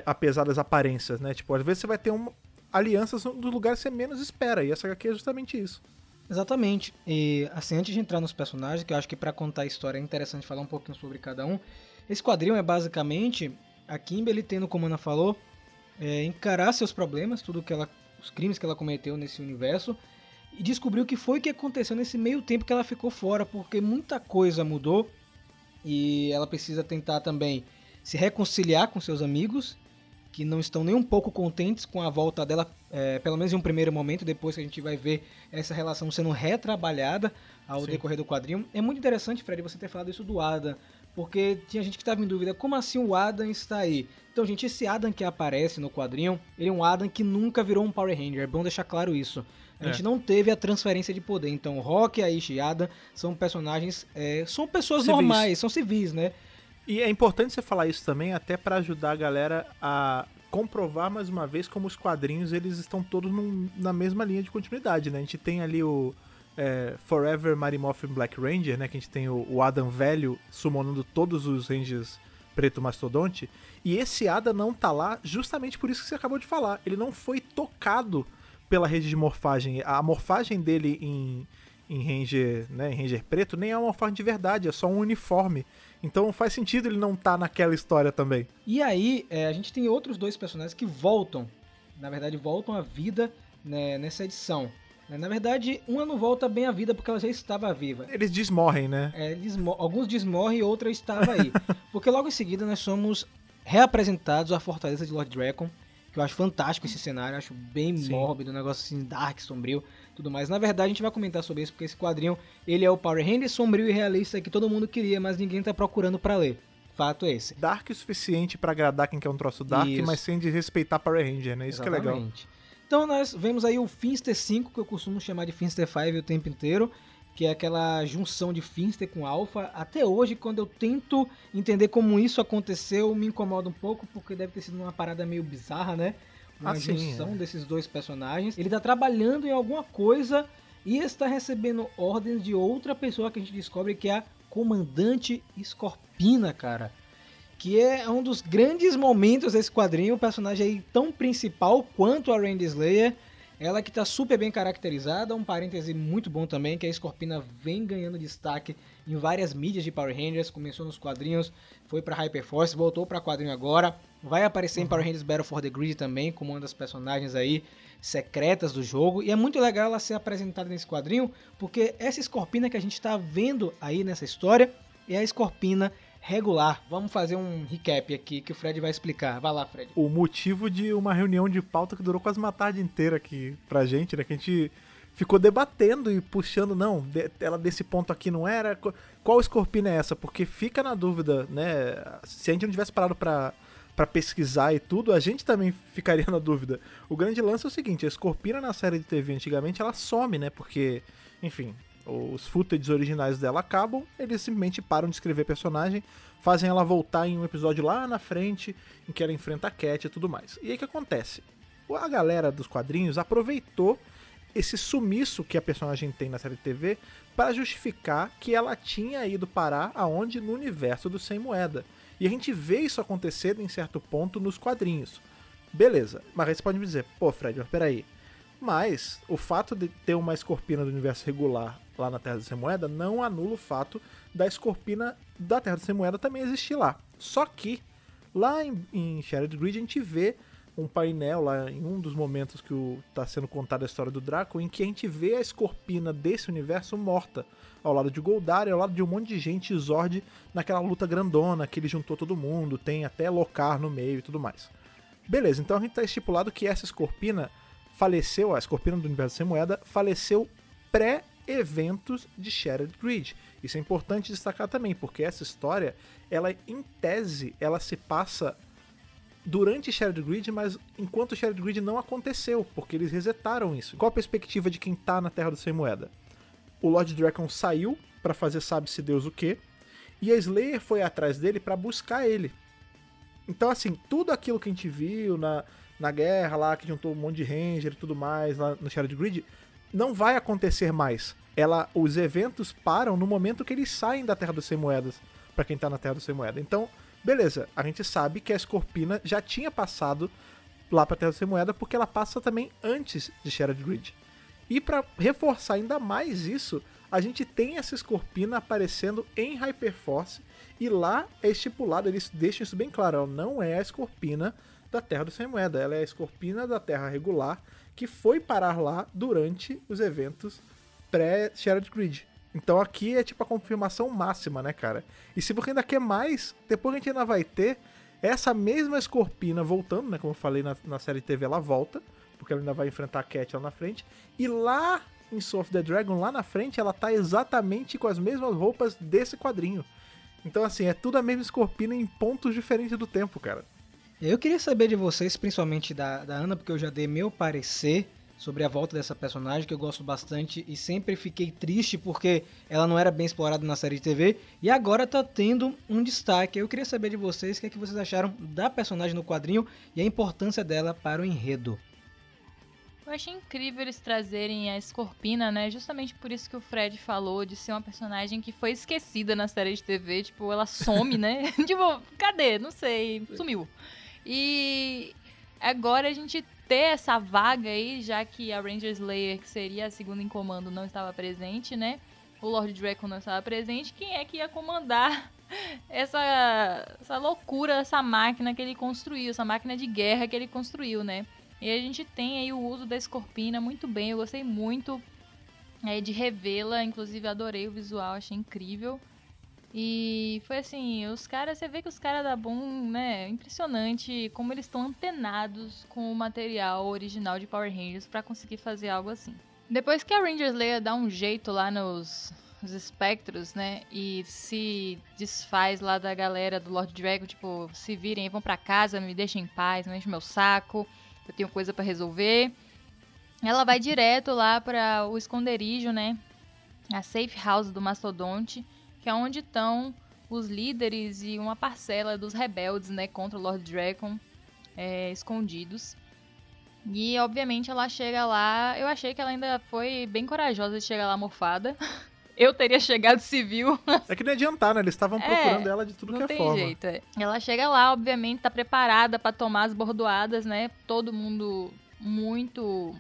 Apesar das aparências, né? Tipo, às vezes você vai ter uma, alianças dos lugares que você menos espera. E essa aqui é justamente isso. Exatamente. E assim, antes de entrar nos personagens, que eu acho que para contar a história é interessante falar um pouquinho sobre cada um. Esse quadrinho é basicamente a Kimberly tendo, como Ana falou, é, encarar seus problemas, tudo que ela, os crimes que ela cometeu nesse universo e descobrir o que foi que aconteceu nesse meio tempo que ela ficou fora, porque muita coisa mudou e ela precisa tentar também se reconciliar com seus amigos que não estão nem um pouco contentes com a volta dela, é, pelo menos em um primeiro momento, depois que a gente vai ver essa relação sendo retrabalhada ao Sim. decorrer do quadrinho. É muito interessante, Fred, você ter falado isso do Adam, porque tinha gente que estava em dúvida, como assim o Adam está aí? Então, gente, esse Adam que aparece no quadrinho, ele é um Adam que nunca virou um Power Ranger, é bom deixar claro isso. A gente é. não teve a transferência de poder. Então, Rock, e Adam são personagens. É, são pessoas civis. normais, são civis, né? E é importante você falar isso também, até para ajudar a galera a comprovar mais uma vez como os quadrinhos eles estão todos num, na mesma linha de continuidade, né? A gente tem ali o é, Forever Mighty Morphin Black Ranger, né? Que a gente tem o, o Adam velho summonando todos os Rangers preto mastodonte. E esse Adam não tá lá justamente por isso que você acabou de falar. Ele não foi tocado pela rede de morfagem. A morfagem dele em, em Ranger, né, em Ranger preto nem é uma morfagem de verdade, é só um uniforme. Então faz sentido ele não estar tá naquela história também. E aí, é, a gente tem outros dois personagens que voltam. Na verdade, voltam à vida né, nessa edição. Né, na verdade, uma não volta bem à vida porque ela já estava viva. Eles desmorrem, né? É, desmo alguns desmorrem e outra estava aí. porque logo em seguida nós somos reapresentados à Fortaleza de Lord Dragon. Que eu acho fantástico esse cenário, acho bem Sim. mórbido, um negócio assim, dark, sombrio tudo mais. Na verdade, a gente vai comentar sobre isso porque esse quadrinho, ele é o Power Ranger sombrio e realista que todo mundo queria, mas ninguém tá procurando para ler. Fato é esse. Dark o suficiente para agradar quem quer um troço dark, isso. mas sem desrespeitar Power Ranger, né? Isso Exatamente. que é legal. Então nós vemos aí o Finster 5, que eu costumo chamar de Finster 5 o tempo inteiro, que é aquela junção de Finster com Alpha. Até hoje, quando eu tento entender como isso aconteceu, me incomoda um pouco, porque deve ter sido uma parada meio bizarra, né? Uma ah, junção é. desses dois personagens. Ele está trabalhando em alguma coisa e está recebendo ordens de outra pessoa que a gente descobre que é a Comandante Scorpina, cara. Que é um dos grandes momentos desse quadrinho, o personagem aí tão principal quanto a Randy Slayer. Ela que tá super bem caracterizada, um parêntese muito bom também, que a Scorpina vem ganhando destaque em várias mídias de Power Rangers, começou nos quadrinhos, foi pra Hyperforce, voltou pra quadrinho agora, vai aparecer em Power Rangers Battle for the Grid também, como uma das personagens aí secretas do jogo, e é muito legal ela ser apresentada nesse quadrinho, porque essa Scorpina que a gente tá vendo aí nessa história é a Scorpina regular. Vamos fazer um recap aqui que o Fred vai explicar. Vai lá, Fred. O motivo de uma reunião de pauta que durou quase uma tarde inteira aqui pra gente, né? Que a gente ficou debatendo e puxando, não, de, ela desse ponto aqui não era. Qual Scorpina é essa? Porque fica na dúvida, né? Se a gente não tivesse parado pra, pra pesquisar e tudo, a gente também ficaria na dúvida. O grande lance é o seguinte: a Scorpina na série de TV antigamente ela some, né? Porque, enfim, os footage originais dela acabam, eles simplesmente param de escrever personagem, fazem ela voltar em um episódio lá na frente, em que ela enfrenta a Cat e tudo mais. E aí o que acontece? A galera dos quadrinhos aproveitou esse sumiço que a personagem tem na série TV para justificar que ela tinha ido parar aonde no universo do Sem Moeda. E a gente vê isso acontecer em certo ponto nos quadrinhos. Beleza, mas aí você pode me dizer, pô Fred, mas peraí, mas o fato de ter uma escorpina do universo regular lá na Terra do Sem Moeda não anula o fato da escorpina da Terra do Sem Moeda também existir lá. Só que lá em, em Shattered Grid a gente vê um painel lá em um dos momentos que está sendo contada a história do Draco, em que a gente vê a escorpina desse universo morta, ao lado de Goldar e ao lado de um monte de gente Zord naquela luta grandona que ele juntou todo mundo, tem até Locar no meio e tudo mais. Beleza, então a gente está estipulado que essa escorpina faleceu, a Escorpina do Universo Sem Moeda, faleceu pré-eventos de Shattered Grid. Isso é importante destacar também, porque essa história, ela em tese, ela se passa durante Shattered Grid, mas enquanto Shattered Grid não aconteceu, porque eles resetaram isso. Qual a perspectiva de quem tá na Terra do Sem Moeda? O Lord Dragon saiu para fazer sabe-se Deus o que, e a Slayer foi atrás dele para buscar ele. Então, assim, tudo aquilo que a gente viu na, na guerra lá, que juntou um monte de Ranger e tudo mais lá no Shadow Grid, não vai acontecer mais. Ela, os eventos param no momento que eles saem da Terra dos Sem Moedas, para quem tá na Terra dos Sem Moedas. Então, beleza, a gente sabe que a Scorpina já tinha passado lá pra Terra dos Sem Moedas, porque ela passa também antes de Shattered Grid. E para reforçar ainda mais isso, a gente tem essa Scorpina aparecendo em Hyperforce, e lá é estipulado, eles deixam isso bem claro, ela não é a Scorpina da Terra do Sem Moeda. Ela é a escorpina da Terra regular que foi parar lá durante os eventos pré-Shattered Grid. Então aqui é tipo a confirmação máxima, né, cara? E se você ainda quer mais, depois a gente ainda vai ter essa mesma escorpina voltando, né? Como eu falei na, na série TV, ela volta, porque ela ainda vai enfrentar a Cat lá na frente. E lá em Soul of the Dragon, lá na frente, ela tá exatamente com as mesmas roupas desse quadrinho. Então, assim, é tudo a mesma escorpina em pontos diferentes do tempo, cara. Eu queria saber de vocês, principalmente da, da Ana, porque eu já dei meu parecer sobre a volta dessa personagem, que eu gosto bastante e sempre fiquei triste porque ela não era bem explorada na série de TV e agora tá tendo um destaque. Eu queria saber de vocês o que, é que vocês acharam da personagem no quadrinho e a importância dela para o enredo. Eu achei incrível eles trazerem a Scorpina, né? Justamente por isso que o Fred falou de ser uma personagem que foi esquecida na série de TV. Tipo, ela some, né? tipo, cadê? Não sei. Sumiu. E agora a gente ter essa vaga aí, já que a Ranger Slayer, que seria a segunda em comando, não estava presente, né? O Lord Draco não estava presente, quem é que ia comandar essa, essa loucura, essa máquina que ele construiu, essa máquina de guerra que ele construiu, né? E a gente tem aí o uso da Escorpina muito bem, eu gostei muito é, de revê-la, inclusive adorei o visual, achei incrível. E foi assim, os caras, você vê que os caras da Boom, né, impressionante como eles estão antenados com o material original de Power Rangers para conseguir fazer algo assim. Depois que a Rangers Leia dá um jeito lá nos, nos espectros, né, e se desfaz lá da galera do Lord Dragon, tipo, se virem, vão para casa, me deixem em paz, não enche meu saco, eu tenho coisa para resolver. Ela vai direto lá para o esconderijo, né, a safe house do Mastodonte que é onde estão os líderes e uma parcela dos rebeldes, né, contra o Lord Dragon, é, escondidos. E obviamente ela chega lá. Eu achei que ela ainda foi bem corajosa de chegar lá morfada. Eu teria chegado civil. É que não adiantar, né? Eles estavam é, procurando ela de tudo que é forma. Não tem jeito, é. Ela chega lá, obviamente, tá preparada para tomar as bordoadas, né? Todo mundo muito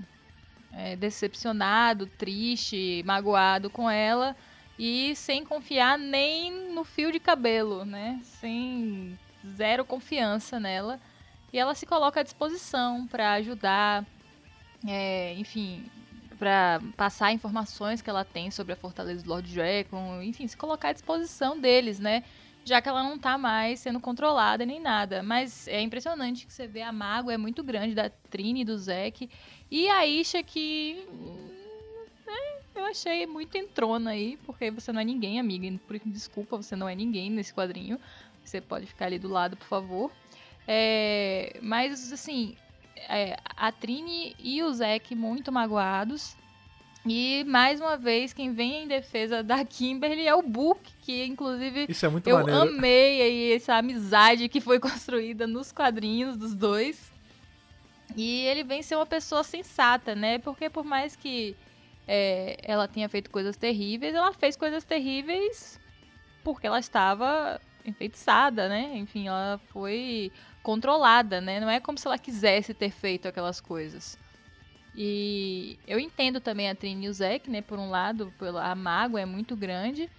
é, decepcionado, triste, magoado com ela e sem confiar nem no fio de cabelo, né? Sem zero confiança nela. E ela se coloca à disposição para ajudar, é, enfim, para passar informações que ela tem sobre a fortaleza do Lord Dragon, enfim, se colocar à disposição deles, né? Já que ela não tá mais sendo controlada nem nada. Mas é impressionante que você vê a mágoa é muito grande da Trini e do Zack. E a Isha que. Né, eu achei muito entrona aí, porque você não é ninguém, amiga. Por desculpa, você não é ninguém nesse quadrinho. Você pode ficar ali do lado, por favor. É, mas, assim, é, a Trini e o Zack muito magoados. E mais uma vez, quem vem em defesa da Kimberly é o Book, que inclusive Isso é muito eu maneiro. amei aí essa amizade que foi construída nos quadrinhos dos dois. E ele vem ser uma pessoa sensata, né? Porque por mais que é, ela tenha feito coisas terríveis, ela fez coisas terríveis porque ela estava enfeitiçada, né? Enfim, ela foi controlada, né? Não é como se ela quisesse ter feito aquelas coisas. E eu entendo também a Trini Zack, né? Por um lado, a mágoa é muito grande.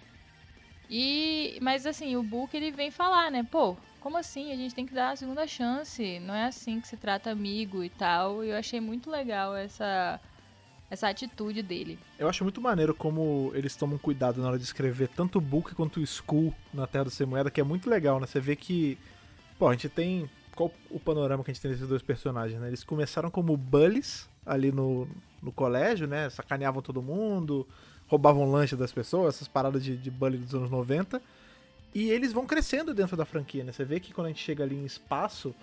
E, mas assim, o Book ele vem falar, né? Pô, como assim? A gente tem que dar a segunda chance. Não é assim que se trata amigo e tal. E eu achei muito legal essa essa atitude dele. Eu acho muito maneiro como eles tomam cuidado na hora de escrever tanto o Book quanto o Skull na Terra do Sem Moeda, que é muito legal, né? Você vê que, pô, a gente tem qual o panorama que a gente tem desses dois personagens, né? Eles começaram como bullies ali no, no colégio, né? Sacaneavam todo mundo, roubavam lanche das pessoas, essas paradas de, de bully dos anos 90. E eles vão crescendo dentro da franquia, né? Você vê que quando a gente chega ali em espaço,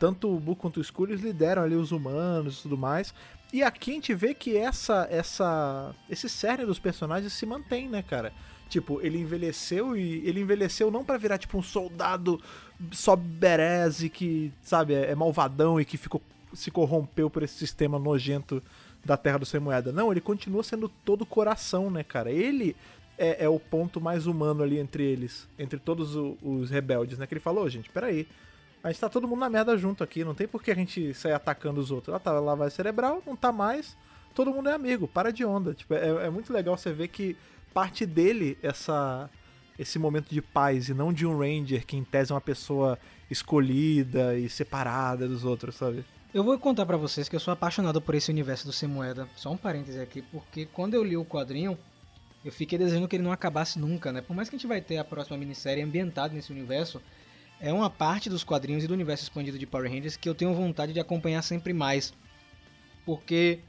tanto o Book quanto o Skull eles lideram ali os humanos e tudo mais. E aqui a gente vê que essa, essa, esse cerne dos personagens se mantém, né, cara? Tipo, ele envelheceu e ele envelheceu não para virar tipo um soldado só bereze que, sabe, é, é malvadão e que ficou se corrompeu por esse sistema nojento da Terra do Sem Moeda. Não, ele continua sendo todo coração, né, cara? Ele é, é o ponto mais humano ali entre eles, entre todos os, os rebeldes, né? Que ele falou, gente, peraí. A gente tá todo mundo na merda junto aqui, não tem por que a gente sair atacando os outros. Ela tá lá vai cerebral, não tá mais, todo mundo é amigo, para de onda. Tipo, é, é muito legal você ver que parte dele essa esse momento de paz e não de um ranger que em tese é uma pessoa escolhida e separada dos outros, sabe? Eu vou contar para vocês que eu sou apaixonado por esse universo do Semoeda. Só um parêntese aqui, porque quando eu li o quadrinho, eu fiquei desejando que ele não acabasse nunca, né? Por mais que a gente vai ter a próxima minissérie ambientada nesse universo, é uma parte dos quadrinhos e do universo expandido de Power Rangers que eu tenho vontade de acompanhar sempre mais. Porque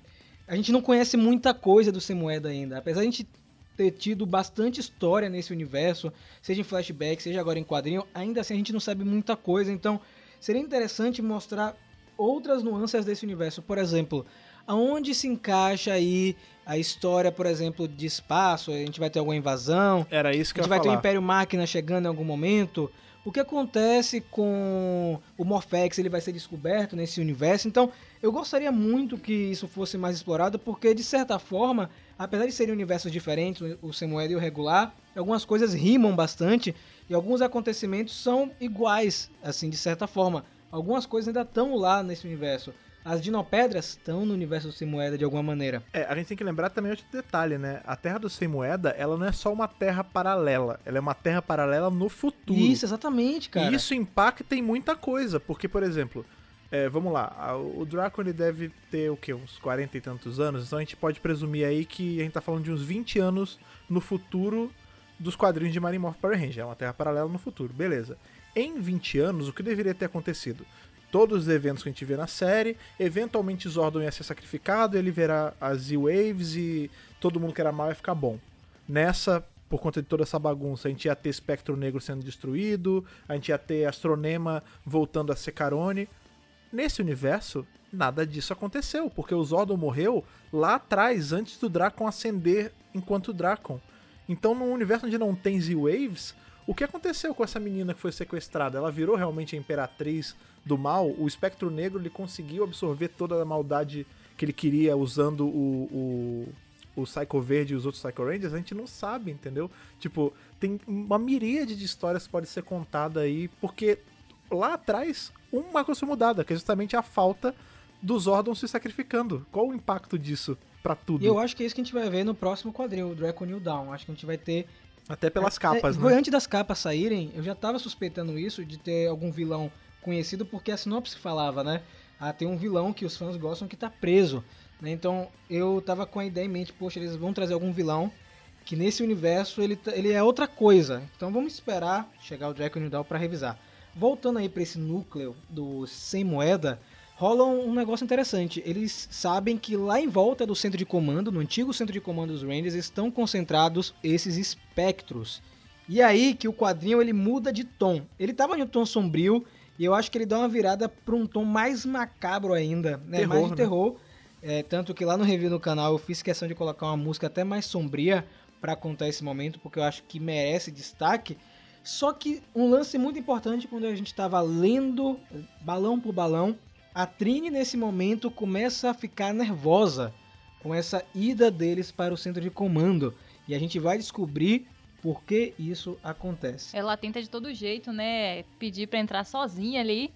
a gente não conhece muita coisa do Semoeda ainda. Apesar de a gente ter tido bastante história nesse universo, seja em flashback, seja agora em quadrinho, ainda assim a gente não sabe muita coisa. Então seria interessante mostrar outras nuances desse universo. Por exemplo, aonde se encaixa aí a história, por exemplo, de espaço? A gente vai ter alguma invasão? Era isso que a gente eu vai falar. ter o Império Máquina chegando em algum momento? O que acontece com o Morphex? Ele vai ser descoberto nesse universo? Então, eu gostaria muito que isso fosse mais explorado, porque de certa forma, apesar de serem universos diferentes, o Samuel e o regular, algumas coisas rimam bastante e alguns acontecimentos são iguais, assim, de certa forma. Algumas coisas ainda estão lá nesse universo. As dinopedras estão no universo Sem Moeda de alguma maneira. É, a gente tem que lembrar também outro detalhe, né? A Terra do Sem Moeda, ela não é só uma terra paralela, ela é uma terra paralela no futuro. Isso, exatamente, cara. E isso impacta em muita coisa, porque, por exemplo, é, vamos lá, o Draco ele deve ter o quê? Uns 40 e tantos anos, então a gente pode presumir aí que a gente tá falando de uns 20 anos no futuro dos quadrinhos de Marin Morph Power Ranger, é uma terra paralela no futuro, beleza. Em 20 anos, o que deveria ter acontecido? Todos os eventos que a gente vê na série, eventualmente Zordon ia ser sacrificado, ele verá as Z-Waves e todo mundo que era mal ia ficar bom. Nessa, por conta de toda essa bagunça, a gente ia ter Espectro Negro sendo destruído, a gente ia ter Astronema voltando a ser Carone. Nesse universo, nada disso aconteceu, porque o Zordon morreu lá atrás, antes do Dracon ascender enquanto Dracon. Então, num universo onde não tem Z-Waves, o que aconteceu com essa menina que foi sequestrada? Ela virou realmente a imperatriz do mal? O espectro negro ele conseguiu absorver toda a maldade que ele queria usando o, o, o Psycho Verde e os outros Psycho Rangers? A gente não sabe, entendeu? Tipo, tem uma miríade de histórias que pode ser contada aí, porque lá atrás uma coisa foi mudada, que é justamente a falta do Zordon se sacrificando. Qual o impacto disso pra tudo? E eu acho que é isso que a gente vai ver no próximo quadril, o Draco New Dawn. Acho que a gente vai ter. Até pelas capas, é, né? Antes das capas saírem, eu já tava suspeitando isso, de ter algum vilão conhecido, porque a sinopse falava, né? Ah, tem um vilão que os fãs gostam que tá preso. Né? Então eu tava com a ideia em mente, poxa, eles vão trazer algum vilão que nesse universo ele, tá, ele é outra coisa. Então vamos esperar chegar o New Dawn pra revisar. Voltando aí para esse núcleo do Sem Moeda, rola um negócio interessante. Eles sabem que lá em volta do centro de comando, no antigo centro de comando dos Rangers, estão concentrados esses espectros. E aí que o quadrinho ele muda de tom. Ele estava em um tom sombrio e eu acho que ele dá uma virada para um tom mais macabro ainda, né? Terror, mais de né? terror. É, tanto que lá no review no canal eu fiz questão de colocar uma música até mais sombria para contar esse momento, porque eu acho que merece destaque. Só que um lance muito importante quando a gente estava lendo balão por balão, a Trini nesse momento começa a ficar nervosa com essa ida deles para o centro de comando. E a gente vai descobrir por que isso acontece. Ela tenta de todo jeito, né, pedir pra entrar sozinha ali.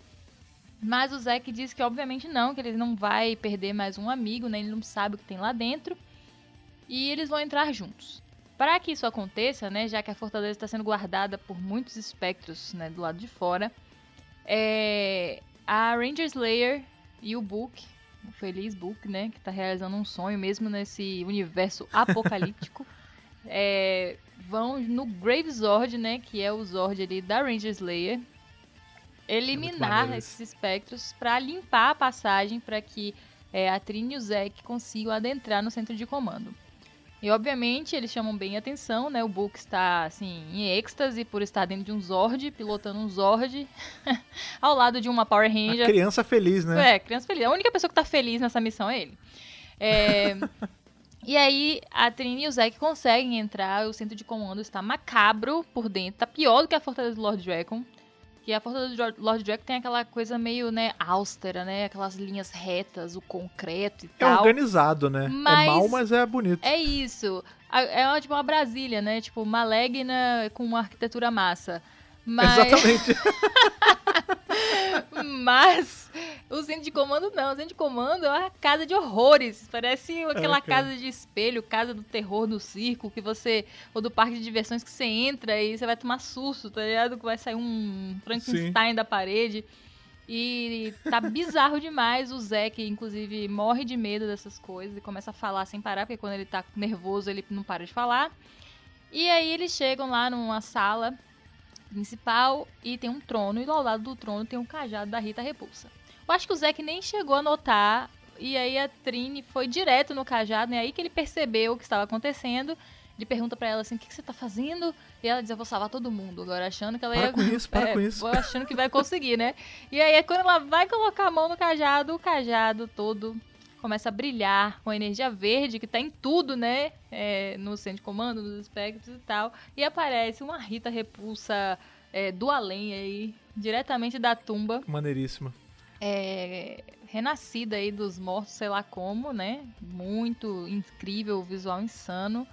Mas o Zack diz que obviamente não, que ele não vai perder mais um amigo, né? Ele não sabe o que tem lá dentro. E eles vão entrar juntos. Para que isso aconteça, né, já que a fortaleza está sendo guardada por muitos espectros né, do lado de fora, é, a Ranger Slayer e o Book, o feliz Book, né, que está realizando um sonho mesmo nesse universo apocalíptico, é, vão no Grave Zord, né, que é o Zord ali da Ranger Slayer, eliminar maneiro esses espectros para limpar a passagem para que é, a Trini e o Zack consigam adentrar no centro de comando. E obviamente eles chamam bem a atenção, né? O Book está assim em êxtase por estar dentro de um Zord, pilotando um Zord, ao lado de uma Power A Ranger. criança feliz, né? É, criança feliz. A única pessoa que tá feliz nessa missão é ele. É, e aí, a Trini e o Zack conseguem entrar. O centro de comando está macabro por dentro. Tá pior do que a Fortaleza do Lord Dragon. Que a Fortaleza do Lord Dragon tem aquela coisa meio, né, austera, né? Aquelas linhas retas, o concreto e É tal. organizado, né? Mas- É mal, mas é bonito. É isso. É uma, tipo uma Brasília, né? Tipo, malegna com uma arquitetura massa. Mas... Exatamente. Mas o centro de comando não. O centro de comando é uma casa de horrores. Parece aquela É, casa de espelho, casa do terror do circo que você. Ou do parque de diversões que você entra e você vai tomar susto, tá ligado? Que vai sair um Frankenstein da parede. E tá bizarro demais. O Zack, inclusive, morre de medo dessas coisas e começa a falar sem parar, porque quando ele tá nervoso ele não para de falar. E aí eles chegam lá numa sala principal e tem um trono, e ao lado do trono tem um cajado da Rita Repulsa. Eu acho que o Zack nem chegou a notar, e aí a Trini foi direto no cajado, e aí que ele percebeu o que estava acontecendo. Ele pergunta pra ela assim: o que, que você tá fazendo? E ela diz: eu vou salvar todo mundo, agora achando que ela Para ia. com isso, para É, com isso. achando que vai conseguir, né? E aí, quando ela vai colocar a mão no cajado, o cajado todo começa a brilhar com a energia verde que tá em tudo, né? É, no centro de comando, nos espectros e tal. E aparece uma Rita Repulsa é, do além aí, diretamente da tumba, Maneiríssimo. é, renascida aí dos mortos, sei lá como, né? Muito incrível, visual insano.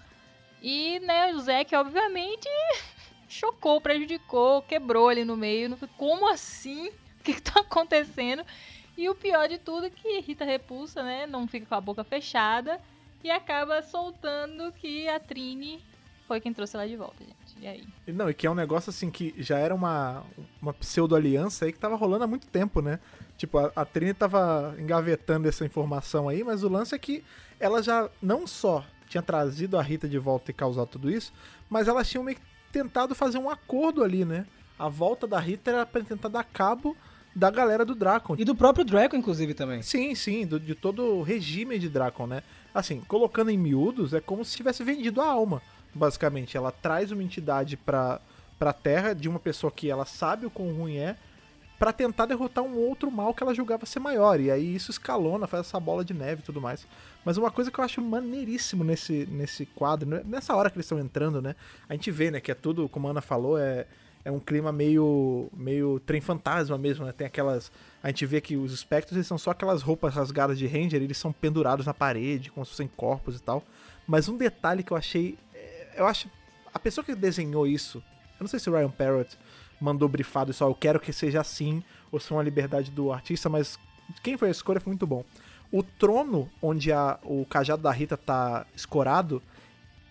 E, né, o Zack, obviamente, chocou, prejudicou, quebrou ali no meio. Como assim? O que, que tá acontecendo? E o pior de tudo é que Rita Repulsa, né, não fica com a boca fechada e acaba soltando que a Trini foi quem trouxe ela de volta, gente. E aí? Não, e que é um negócio assim que já era uma, uma pseudo-aliança aí que tava rolando há muito tempo, né? Tipo, a, a Trini tava engavetando essa informação aí, mas o lance é que ela já não só tinha trazido a Rita de volta e causado tudo isso, mas elas tinham meio que tentado fazer um acordo ali, né? A volta da Rita era pra tentar dar cabo da galera do Dracon. E do próprio Draco, inclusive, também. Sim, sim, do- de todo o regime de Dracon, né? Assim, colocando em miúdos, é como se tivesse vendido a alma, basicamente. Ela traz uma entidade pra, pra Terra de uma pessoa que ela sabe o quão ruim é, pra tentar derrotar um outro mal que ela julgava ser maior. E aí isso escalona, faz essa bola de neve e tudo mais. Mas uma coisa que eu acho maneiríssimo nesse, nesse quadro, né? nessa hora que eles estão entrando, né? A gente vê, né, que é tudo, como a Ana falou, é, é um clima meio meio trem fantasma mesmo, né? Tem aquelas a gente vê que os espectros eles são só aquelas roupas rasgadas de ranger, eles são pendurados na parede, como se fossem corpos e tal. Mas um detalhe que eu achei, é, eu acho a pessoa que desenhou isso, eu não sei se o Ryan Parrott mandou brifado isso, ó, eu quero que seja assim, ou se é uma liberdade do artista, mas quem foi a escolha foi muito bom. O trono, onde a, o cajado da Rita tá escorado,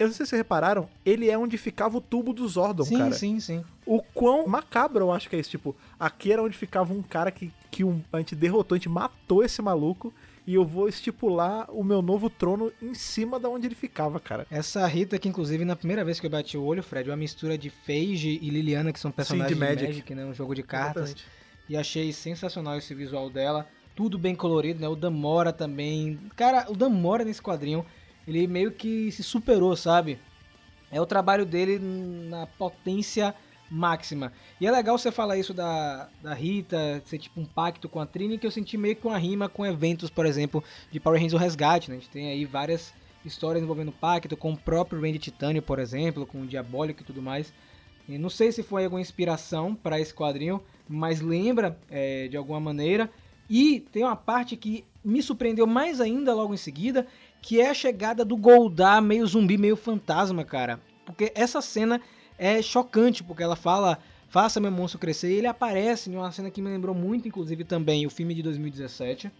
eu não sei se vocês repararam, ele é onde ficava o tubo do Zordon, sim, cara. sim, sim. O quão macabro eu acho que é isso. Tipo, aqui era onde ficava um cara que, que um, a gente derrotou, a gente matou esse maluco. E eu vou estipular o meu novo trono em cima da onde ele ficava, cara. Essa Rita, que inclusive na primeira vez que eu bati o olho, Fred, é uma mistura de Phage e Liliana, que são personagens de de Magic. Magic, né? Um jogo de cartas. Exatamente. E achei sensacional esse visual dela. Tudo bem colorido, né? O Damora também. Cara, o Damora nesse quadrinho, ele meio que se superou, sabe? É o trabalho dele na potência máxima. E é legal você falar isso da, da Rita, ser tipo um pacto com a Trini, que eu senti meio que uma rima com eventos, por exemplo, de Power Rangers o Resgate, né? A gente tem aí várias histórias envolvendo pacto, com o próprio Randy Titânio, por exemplo, com o Diabólico e tudo mais. E não sei se foi alguma inspiração para esse quadrinho, mas lembra é, de alguma maneira. E tem uma parte que me surpreendeu mais ainda logo em seguida, que é a chegada do Goldar meio zumbi, meio fantasma, cara. Porque essa cena é chocante, porque ela fala, faça meu monstro crescer, e ele aparece em uma cena que me lembrou muito, inclusive, também o filme de 2017.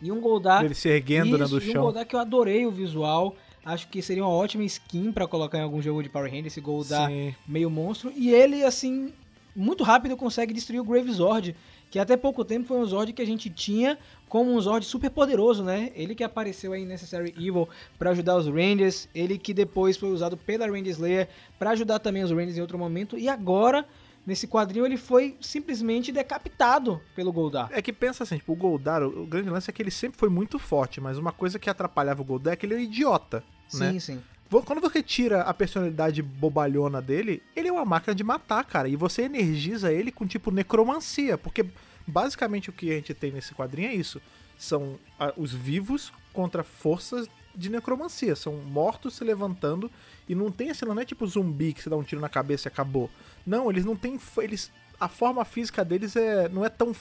E um Goldar... Ele se erguendo né, Isso, do e um chão. Goldar que eu adorei o visual. Acho que seria uma ótima skin pra colocar em algum jogo de Power Rangers, esse Goldar Sim. meio monstro. E ele, assim, muito rápido consegue destruir o Gravezord, que até pouco tempo foi um Zord que a gente tinha como um Zord super poderoso, né? Ele que apareceu aí em Necessary Evil pra ajudar os Rangers, ele que depois foi usado pela Ranger Slayer pra ajudar também os Rangers em outro momento, e agora, nesse quadrinho, ele foi simplesmente decapitado pelo Goldar. É que pensa assim, tipo, o Goldar, o, grande lance é que ele sempre foi muito forte, mas uma coisa que atrapalhava o Goldar é que ele é um idiota, né? Sim, sim. Vo- Quando você tira a personalidade bobalhona dele, ele é uma máquina de matar, cara. E você energiza ele com, tipo, necromancia. Porque basicamente o que a gente tem nesse quadrinho é isso. São os vivos contra forças de necromancia. São mortos se levantando. E não tem assim, não é tipo zumbi que você dá um tiro na cabeça e acabou. Não, eles não têm. Eles, a forma física deles é, não é tão,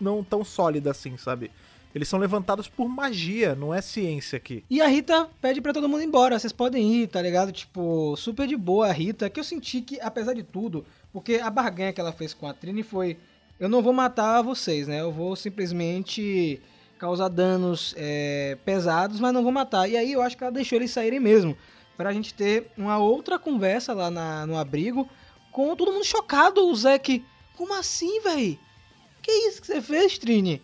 não tão sólida assim, sabe? Eles são levantados por magia, não é ciência aqui. E a Rita pede pra todo mundo ir embora, vocês podem ir, tá ligado? Tipo, super de boa a Rita, que eu senti que, apesar de tudo, porque a barganha que ela fez com a Trini foi: eu não vou matar vocês, né? Eu vou simplesmente causar danos é, pesados, mas não vou matar. E aí eu acho que ela deixou eles saírem mesmo, pra gente ter uma outra conversa lá na- no abrigo, com todo mundo chocado, o Zeke. Como assim, véi? Que isso que você fez, Trini?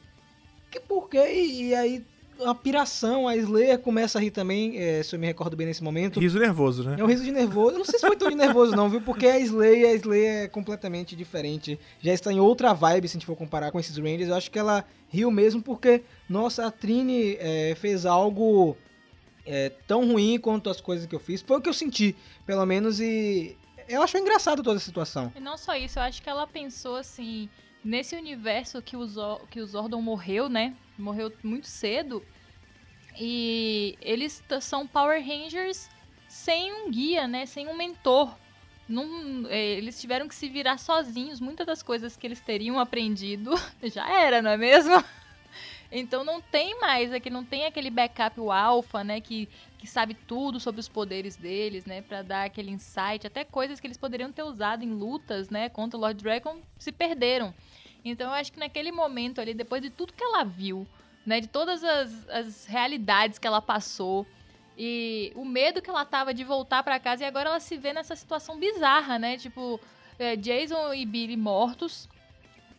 Que por quê? E, e aí a piração, a Slayer começa a rir também, é, se eu me recordo bem nesse momento. Riso nervoso, né? É um riso de nervoso. Eu não sei se foi tão de nervoso, não, viu? Porque a Slayer, a Slayer é completamente diferente. Já está em outra vibe, se a gente for comparar com esses Rangers. Eu acho que ela riu mesmo porque, nossa, a Trini é, fez algo é, tão ruim quanto as coisas que eu fiz. Foi o que eu senti, pelo menos, e eu acho engraçado toda a situação. E não só isso, eu acho que ela pensou assim, nesse universo que o, Zor que o Zordon morreu, né? Morreu muito cedo. E eles são Power Rangers sem um guia, né? Sem um mentor. Não- é, eles tiveram que se virar sozinhos. Muitas das coisas que eles teriam aprendido já era, não é mesmo? Então não tem mais, aqui não tem aquele backup, o alpha, né? Que, que sabe tudo sobre os poderes deles, né? Pra dar aquele insight. Até coisas que eles poderiam ter usado em lutas, né? Contra o Lord Dragon se perderam. Então eu acho que naquele momento ali, depois de tudo que ela viu, né? De todas as, as realidades que ela passou. E o medo que ela tava de voltar pra casa e agora ela se vê nessa situação bizarra, né? Tipo, é, Jason e Billy mortos.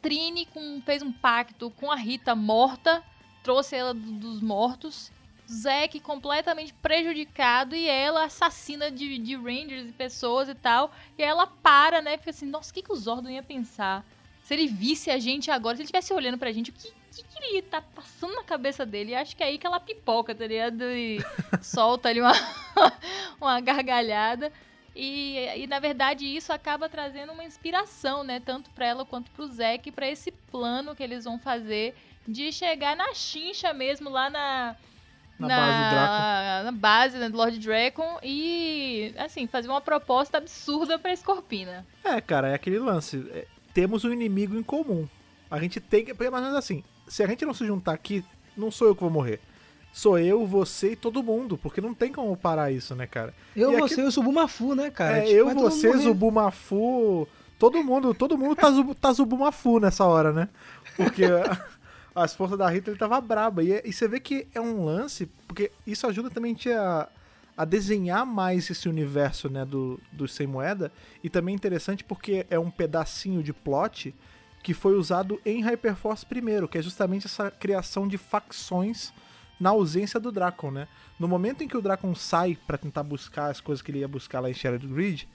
Trini com- fez um pacto com a Rita morta, trouxe ela do- dos mortos. Zack completamente prejudicado e ela assassina de, de Rangers e pessoas e tal. E ela para, né? Fica assim, nossa, o que, que o Zordon ia pensar? Se ele visse a gente agora, se ele estivesse olhando pra gente, o que, que, que ele tá passando na cabeça dele? E acho que é aí que ela pipoca, tá ligado? E solta ali uma, uma gargalhada. E, e, na verdade isso acaba trazendo uma inspiração, né? Tanto pra ela quanto pro Zack, pra esse plano que eles vão fazer de chegar na chincha mesmo, lá na. Na base do Draco. na base né, do Lord Dracon e, assim, fazer uma proposta absurda pra Scorpina. É, cara, é aquele lance. É, temos um inimigo em comum. A gente tem que. Porque mais ou menos assim, se a gente não se juntar aqui, não sou eu que vou morrer. Sou eu, você e todo mundo. Porque não tem como parar isso, né, cara? Eu, E aqui- você e o Subumafu, né, cara? é, Tipo, eu, você. Zubumafu. Todo mundo, todo mundo tá, zubu, tá Zubumafu nessa hora, né? Porque as forças da Rita ele tava braba. E, e você vê que é um lance, porque isso ajuda também a, a desenhar mais esse universo né, do, do Sem Moeda. E também é interessante porque é um pedacinho de plot que foi usado em Hyperforce primeiro, que é justamente essa criação de facções na ausência do Dracon, né? No momento em que o Dracon sai para tentar buscar as coisas que ele ia buscar lá em Shattered Grid,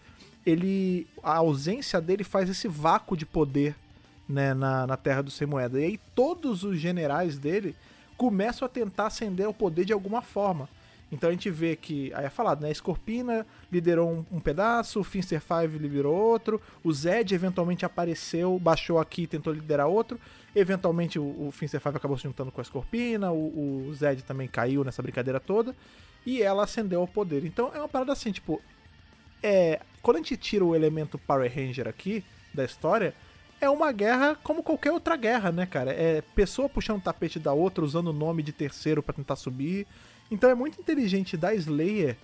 ele a ausência dele faz esse vácuo de poder né, na, na Terra do Sem Moeda. E aí todos os generais dele começam a tentar acender o poder de alguma forma. Então a gente vê que, aí é falado, né? A Scorpina liderou um, um pedaço, o Finster 5 liderou outro, o Zed eventualmente apareceu, baixou aqui e tentou liderar outro. Eventualmente o, o Finster 5 acabou se juntando com a Scorpina, o, o Zed também caiu nessa brincadeira toda, e ela acendeu o poder. Então é uma parada assim, tipo. É, quando a gente tira o elemento Power Ranger aqui da história, é uma guerra como qualquer outra guerra, né, cara? É pessoa puxando o tapete da outra, usando o nome de terceiro para tentar subir. Então é muito inteligente da Slayer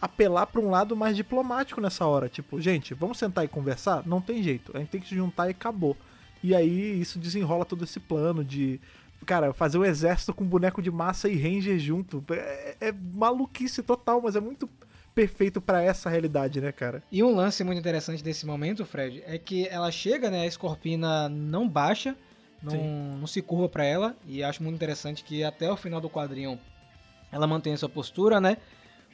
apelar para um lado mais diplomático nessa hora. Tipo, gente, vamos sentar e conversar? Não tem jeito. A gente tem que se juntar e acabou. E aí isso desenrola todo esse plano de, cara, fazer um exército com boneco de massa e ranger junto. É, é maluquice total, mas é muito perfeito para essa realidade, né, cara? E um lance muito interessante desse momento, Fred, é que ela chega, né, a Escorpina não baixa, não, não se curva para ela, e acho muito interessante que até o final do quadrinho ela mantém essa postura, né?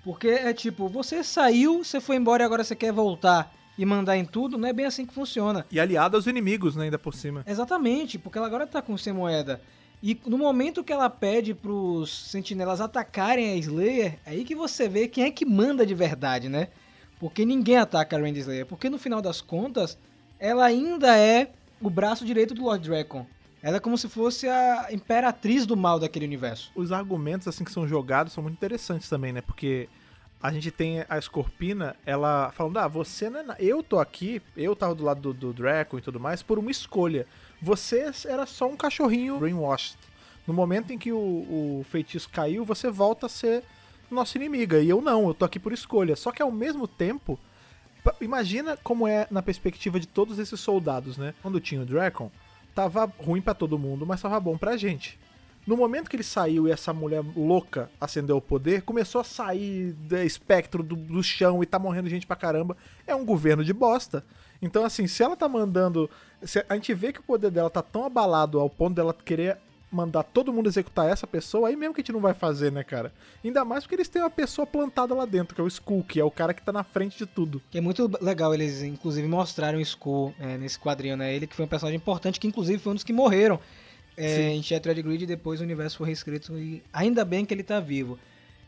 Porque é tipo, você saiu, você foi embora e agora você quer voltar e mandar em tudo, não é bem assim que funciona. E aliada aos inimigos, né, ainda por cima. Exatamente, porque ela agora tá com sem moeda. E no momento que ela pede pros sentinelas atacarem a Slayer, é aí que você vê quem é que manda de verdade, né? Porque ninguém ataca a Randy Slayer. Porque no final das contas, ela ainda é o braço direito do Lord Dragon. Ela é como se fosse a imperatriz do mal daquele universo. Os argumentos assim que são jogados são muito interessantes também, né? Porque a gente tem a Scorpina, ela falando: "Ah, você não é na... eu tô aqui, eu tava do lado do, do Draco e tudo mais por uma escolha. Você era só um cachorrinho brainwashed. No momento em que o, o feitiço caiu, você volta a ser nossa inimiga. E eu não, eu tô aqui por escolha. Só que ao mesmo tempo, imagina como é na perspectiva de todos esses soldados, né? Quando tinha o Dracon, tava ruim para todo mundo, mas tava bom pra gente. No momento que ele saiu e essa mulher louca acendeu o poder, começou a sair do espectro do, do, chão e tá morrendo gente pra caramba. É um governo de bosta. Então, assim, se ela tá mandando. a gente vê que o poder dela tá tão abalado ao ponto dela querer mandar todo mundo executar essa pessoa, aí mesmo que a gente não vai fazer, né, cara? Ainda mais porque eles têm uma pessoa plantada lá dentro, que é o Skull, que é o cara que tá na frente de tudo. Que é muito legal eles, inclusive, mostraram o Skull é, nesse quadrinho, né? Ele que foi um personagem importante, que inclusive foi um dos que morreram é, em Shattered Grid e depois o universo foi reescrito e ainda bem que ele tá vivo.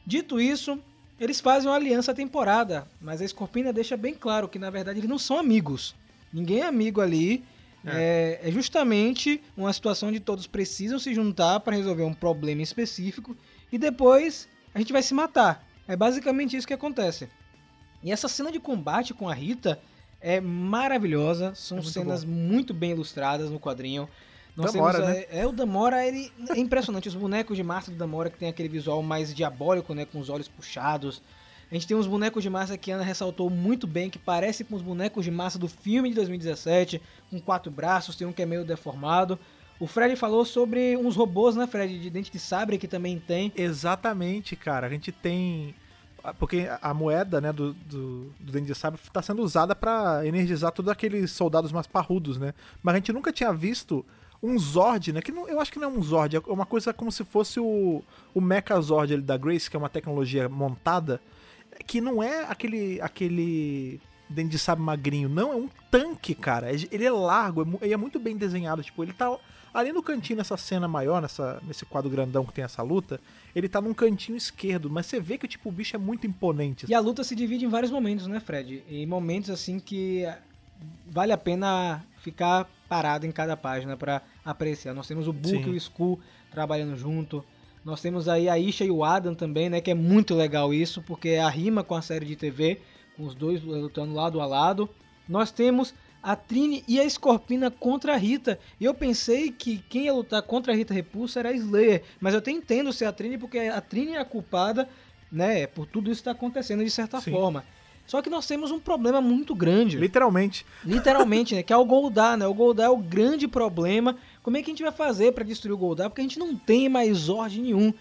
Dito isso, eles fazem uma aliança temporada, mas a Scorpina deixa bem claro que na verdade eles não são amigos. Ninguém é amigo ali é. é, é justamente uma situação onde todos precisam se juntar para resolver um problema específico e depois a gente vai se matar. É basicamente isso que acontece. E essa cena de combate com a Rita é maravilhosa, são é muito cenas bom. muito bem ilustradas no quadrinho. Nós Damora, temos, né? é, é, o Damora, ele é impressionante. Os bonecos de massa do Damora que tem aquele visual mais diabólico, né, com os olhos puxados. A gente tem uns bonecos de massa que a Ana ressaltou muito bem, que parece com os bonecos de massa do filme de 2017, com quatro braços, tem um que é meio deformado. O Fred falou sobre uns robôs, né, Fred, de dente de sabre que também tem. Exatamente, cara. A gente tem porque a moeda, né, do, do, do dente de sabre está sendo usada para energizar todos aqueles soldados mais parrudos, né? Mas a gente nunca tinha visto um Zord, né? Que não, eu acho que não é um Zord, é uma coisa como se fosse o, o Mecha Zord ali da Grace, que é uma tecnologia montada que não é aquele aquele dente de sabre magrinho, não, é um tanque, cara. Ele é largo, ele é muito bem desenhado, tipo, ele tá ali no cantinho nessa cena maior, nessa, nesse quadro grandão que tem essa luta, ele tá num cantinho esquerdo, mas você vê que tipo, o bicho é muito imponente. E a luta se divide em vários momentos, né, Fred? Em momentos assim que vale a pena ficar parado em cada página para apreciar. Nós temos o Book e o Skull trabalhando junto. Nós temos aí a Isha e o Adam também, né? Que é muito legal isso, porque é a rima com a série de TV, com os dois lutando lado a lado. Nós temos a Trini e a Scorpina contra a Rita. E eu pensei que quem ia lutar contra a Rita Repulsa era a Slayer. Mas eu até entendo ser a Trini, porque a Trini é a culpada, né? Por tudo isso que está acontecendo de certa Sim. forma. Só que nós temos um problema muito grande. Literalmente. Literalmente, né? Que é o Goldar, né? O Goldar é o grande problema como é que a gente vai fazer pra destruir o Goldar? Porque a gente não tem mais Zord nenhum.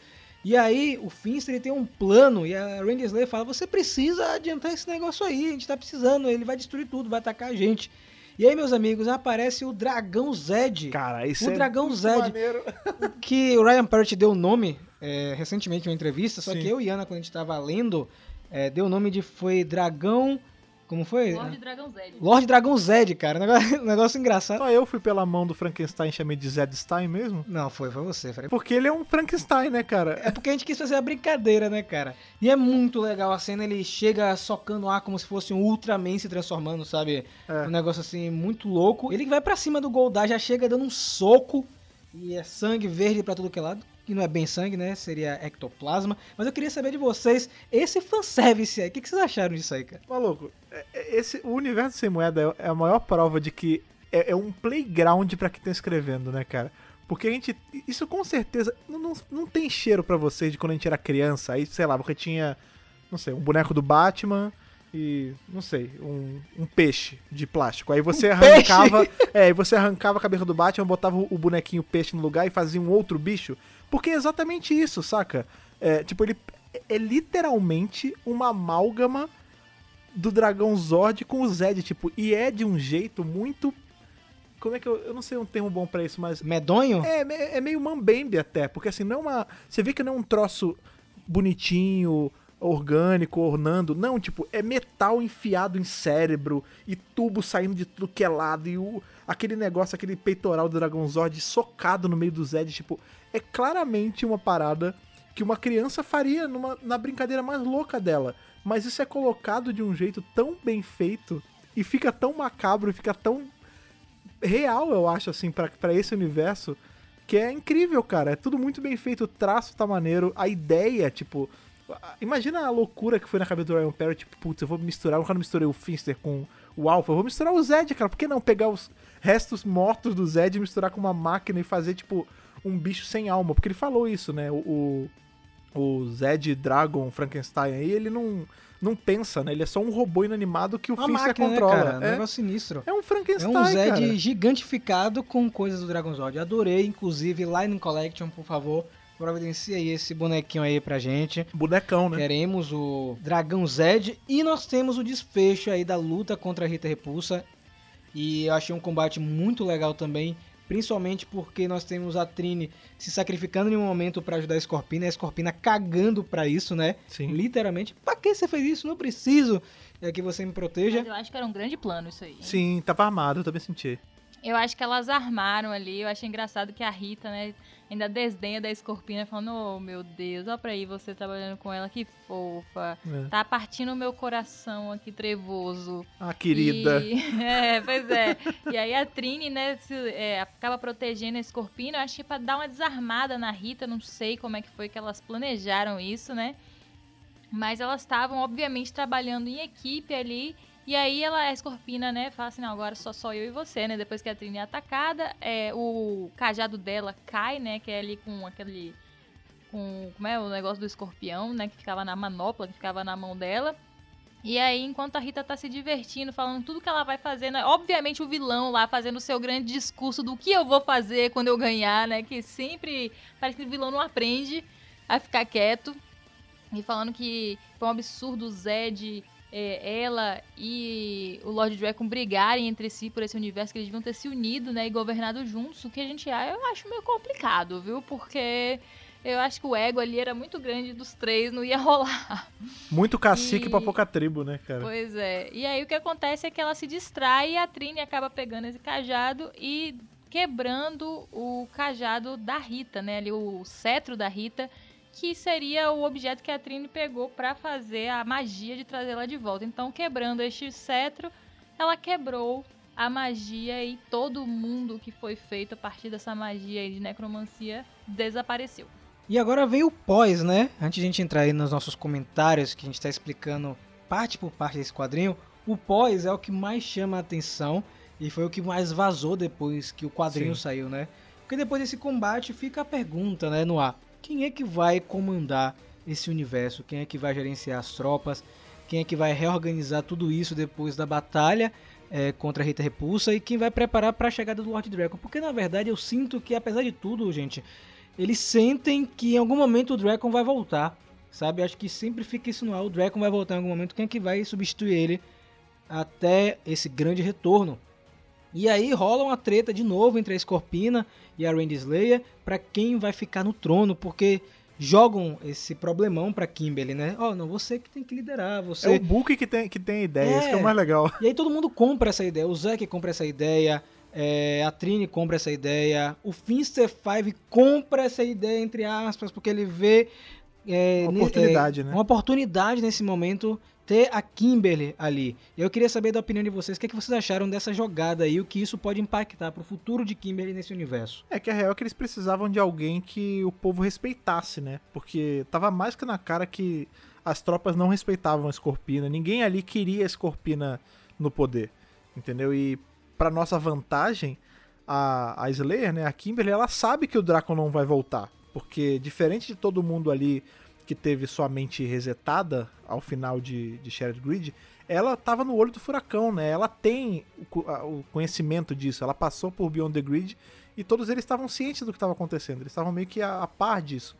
E aí o Finster ele tem um plano e a Randy Slayer fala: "Você precisa adiantar esse negócio aí, a gente tá precisando, ele vai destruir tudo, vai atacar a gente". E aí, meus amigos, aparece o Dragão Zed. Cara, isso o é Dragão Zed, maneiro. que o Ryan Parrott deu o nome é, recentemente em uma entrevista, só Sim. que eu e Ana, quando a gente tava lendo, é, deu o nome de foi Dragão. Como foi? Lorde Dragão Zed. Lorde Dragão Zed, cara. Negócio, negócio engraçado. Só eu fui pela mão do Frankenstein e chamei de Zedstein mesmo? Não, foi, foi você. Porque ele é um Frankenstein, né, cara? É porque a gente quis fazer a brincadeira, né, cara? E é muito legal a cena, ele chega socando ar como se fosse um Ultraman se transformando, sabe? É. Um negócio assim, muito louco. Ele vai pra cima do Goldar, já chega dando um soco. E é sangue verde pra tudo que é lado. Que não é bem sangue, né? Seria ectoplasma. Mas eu queria saber de vocês, esse fanservice aí, o que, que vocês acharam disso aí, cara? Maluco, é- é- esse, o universo sem moeda é é a maior prova de que é, é um playground pra quem tá escrevendo, né, cara? Porque a gente. Isso com certeza. Não, não, não tem cheiro pra vocês de quando a gente era criança. Aí, sei lá, você tinha. Não sei, um boneco do Batman e. Não sei, um, um peixe de plástico. Aí você arrancava. É, aí você arrancava a cabeça do Batman, botava o bonequinho peixe no lugar e fazia um outro bicho. Porque é exatamente isso, saca? É, tipo, ele é literalmente uma amálgama do Dragão Zord com o Zed, tipo, e é de um jeito muito. Como é que eu. Eu não sei um termo bom pra isso, mas. Medonho? É, é meio mambembe até, porque assim, não é uma. Você vê que não é um troço bonitinho, orgânico, ornando. Não, tipo, é metal enfiado em cérebro e tubo saindo de tudo que é lado e o, aquele negócio, aquele peitoral do Dragão Zord socado no meio do Zed, tipo, é claramente uma parada que uma criança faria numa, na brincadeira mais louca dela. Mas isso é colocado de um jeito tão bem feito e fica tão macabro fica tão real, eu acho, assim, pra esse universo, que é incrível, cara. É tudo muito bem feito, o traço tá maneiro, a ideia, tipo. Imagina a loucura que foi na cabeça do Ryan Perry, tipo, putz, eu vou misturar, eu quando misturei o Finster com o Alpha, eu vou misturar o Zed, cara. Por que não pegar os restos mortos do Zed e misturar com uma máquina e fazer, tipo, um bicho sem alma? Porque ele falou isso, né? O, o, o Zed Dragon Frankenstein aí, ele não, não pensa, né? Ele é só um robô inanimado que o Uma máquina, controla. né, cara? Um é, negócio sinistro. é um É Frankenstein, um Zed cara. gigantificado com coisas do Dragon Zord. Adorei, inclusive, Line Collection, por favor, providencia aí esse bonequinho aí pra gente. Bonecão, né? Queremos o Dragão Zed e nós temos o desfecho aí da luta contra a Rita Repulsa. E eu achei um combate muito legal também, principalmente porque nós temos a Trine se sacrificando em um momento pra ajudar a Scorpina, e a Scorpina cagando pra isso, né? Sim. Literalmente, pra que você fez isso? Não preciso é que você me proteja. Mas eu acho que era um grande plano isso aí. Sim, tava armado, eu também senti. Eu acho que elas armaram ali. Eu achei engraçado que a Rita, né, ainda desdenha da Escorpina, falando: Oh, meu Deus, olha pra aí você trabalhando com ela, que fofa. É. Tá partindo o meu coração aqui trevoso. Ah, querida. E- é, pois é. E aí a Trini, né, se, é, acaba protegendo a Escorpina. Eu acho que pra dar uma desarmada na Rita, não sei como é que foi que elas planejaram isso, né? Mas elas estavam, obviamente, trabalhando em equipe ali. E aí ela, a Escorpina, né, fala assim, não, agora só só eu e você, né? Depois que a Trini é atacada, é, o cajado dela cai, né? Que é ali com aquele... Com, como é o negócio do escorpião, né? Que ficava na manopla, que ficava na mão dela. E aí, enquanto a Rita tá se divertindo, falando tudo que ela vai fazer, né? Obviamente o vilão lá fazendo o seu grande discurso do que eu vou fazer quando eu ganhar, né? Que sempre parece que o vilão não aprende a ficar quieto. E falando que foi um absurdo o Zed, é, ela e o Lord Dragon brigarem entre si por esse universo, que eles deviam ter se unido, né? E governado juntos, o que a gente ah, eu acho meio complicado, viu? Porque eu acho que o ego ali era muito grande dos três, não ia rolar. Muito cacique E- pra pouca tribo, né, cara? Pois é. E aí o que acontece é que ela se distrai e a Trini acaba pegando esse cajado e quebrando o cajado da Rita, né? Ali o cetro da Rita, que seria o objeto que a Trini pegou pra fazer a magia de trazê-la de volta. Então, quebrando este cetro, ela quebrou a magia e todo mundo que foi feito a partir dessa magia aí de necromancia desapareceu. E agora veio o pós, né? Antes de a gente entrar aí nos nossos comentários, que a gente tá explicando parte por parte desse quadrinho, o pós é o que mais chama a atenção e foi o que mais vazou depois que o quadrinho Sim. saiu, né? Porque depois desse combate fica a pergunta, né, no ar. Quem é que vai comandar esse universo? Quem é que vai gerenciar as tropas? Quem é que vai reorganizar tudo isso depois da batalha? é, contra a Rita Repulsa e quem vai preparar para a chegada do Lord Dragon. Porque na verdade eu sinto que, apesar de tudo, gente, eles sentem que em algum momento o Dragon vai voltar. Sabe? Acho que sempre fica isso no ar. O Dragon vai voltar em algum momento. Quem é que vai substituir ele até esse grande retorno? E aí rola uma treta de novo entre a Scorpina e a Randy Slayer para quem vai ficar no trono, porque jogam esse problemão pra Kimberly, né? Ó, oh, não, você que tem que liderar, você... É o Book que tem, que tem ideia, é... isso que é o mais legal. E aí todo mundo compra essa ideia, o Zack compra essa ideia, é, a Trini compra essa ideia, o Finster Five compra essa ideia, entre aspas, porque ele vê... É, uma oportunidade, é, né? Uma oportunidade nesse momento ter a Kimberly ali. Eu queria saber da opinião de vocês, o que, é que vocês acharam dessa jogada aí, o que isso pode impactar para o futuro de Kimberly nesse universo. É que a real é que eles precisavam de alguém que o povo respeitasse, né? Porque tava mais que na cara que as tropas não respeitavam a Scorpina, ninguém ali queria a Scorpina no poder, entendeu? E para nossa vantagem, a, a Slayer, né, a Kimberly, ela sabe que o Draco não vai voltar, porque diferente de todo mundo ali que teve sua mente resetada ao final de, de Grid, ela estava no olho do furacão, né? Ela tem o, o, conhecimento disso, ela passou por Beyond the Grid e todos eles estavam cientes do que estava acontecendo, eles estavam meio que a, a, par disso.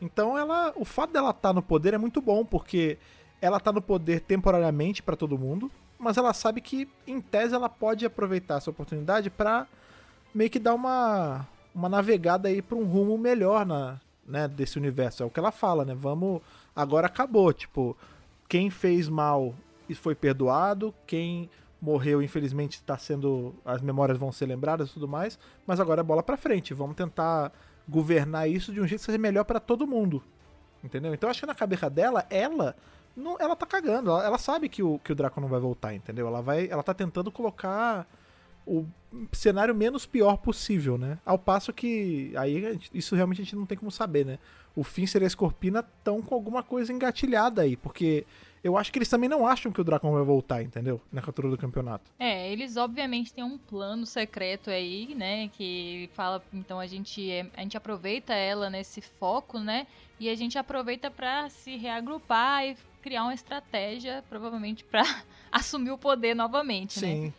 Então ela, o fato dela estar tá no poder é muito bom, porque ela está no poder temporariamente para todo mundo, mas ela sabe que em tese ela pode aproveitar essa oportunidade para meio que dar uma uma navegada aí para um rumo melhor na, né, desse universo. É o que ela fala, né? Vamos. Agora acabou. Tipo, quem fez mal e foi perdoado, quem morreu, infelizmente, está sendo. As memórias vão ser lembradas e tudo mais. Mas agora é bola pra frente. Vamos tentar governar isso de um jeito que seja melhor para todo mundo. Entendeu? Então acho que na cabeça dela, ela. Não, ela tá cagando. Ela, ela sabe que o, que o Draco não vai voltar, entendeu? Ela vai. Ela tá tentando colocar o cenário menos pior possível, né? Ao passo que aí isso realmente a gente não tem como saber, né? O Finster e a Scorpina estão com alguma coisa engatilhada aí, porque eu acho que eles também não acham que o Dracon vai voltar, entendeu? Na captura do campeonato. É, eles obviamente têm um plano secreto aí, né? Que fala, então a gente, é, a gente aproveita ela nesse foco, né? E a gente aproveita para se reagrupar e criar uma estratégia, provavelmente para assumir o poder novamente, Sim. né?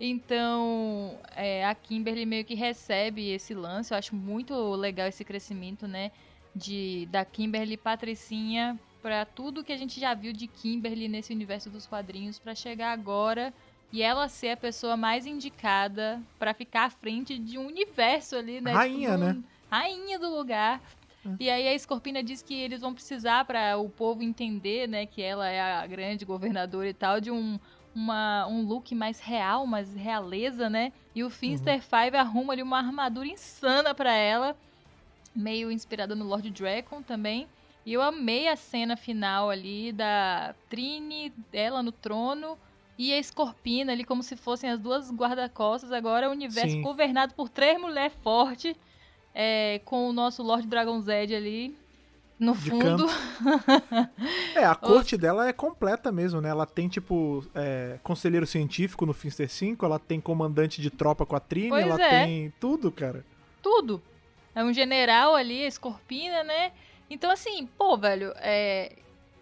Então, é, a Kimberly meio que recebe esse lance. Eu acho muito legal esse crescimento, né? De, da Kimberly Patricinha para tudo que a gente já viu de Kimberly nesse universo dos quadrinhos para chegar agora e ela ser a pessoa mais indicada para ficar à frente de um universo ali, né? Rainha, tipo, né? Rainha do lugar. Hum. E aí a Escorpina diz que eles vão precisar para o povo entender, né, que ela é a grande governadora e tal, de um uma, um look mais real, mais realeza, né? E o Finster uhum. Five arruma ali uma armadura insana para ela, meio inspirada no Lord Dragon também. E eu amei a cena final ali da Trini, ela no trono, e a Escorpina ali como se fossem as duas guarda-costas. Agora o universo Sim. governado por três mulheres fortes, é, com o nosso Lord Dragon Zed ali no fundo. é, a corte dela é completa mesmo, né? Ela tem, tipo, é, conselheiro científico no Finster 5, ela tem comandante de tropa com a Trini, pois ela é. tem tudo, cara. Tudo. É um general ali, a Escorpina, né? Então, assim, pô, velho, é.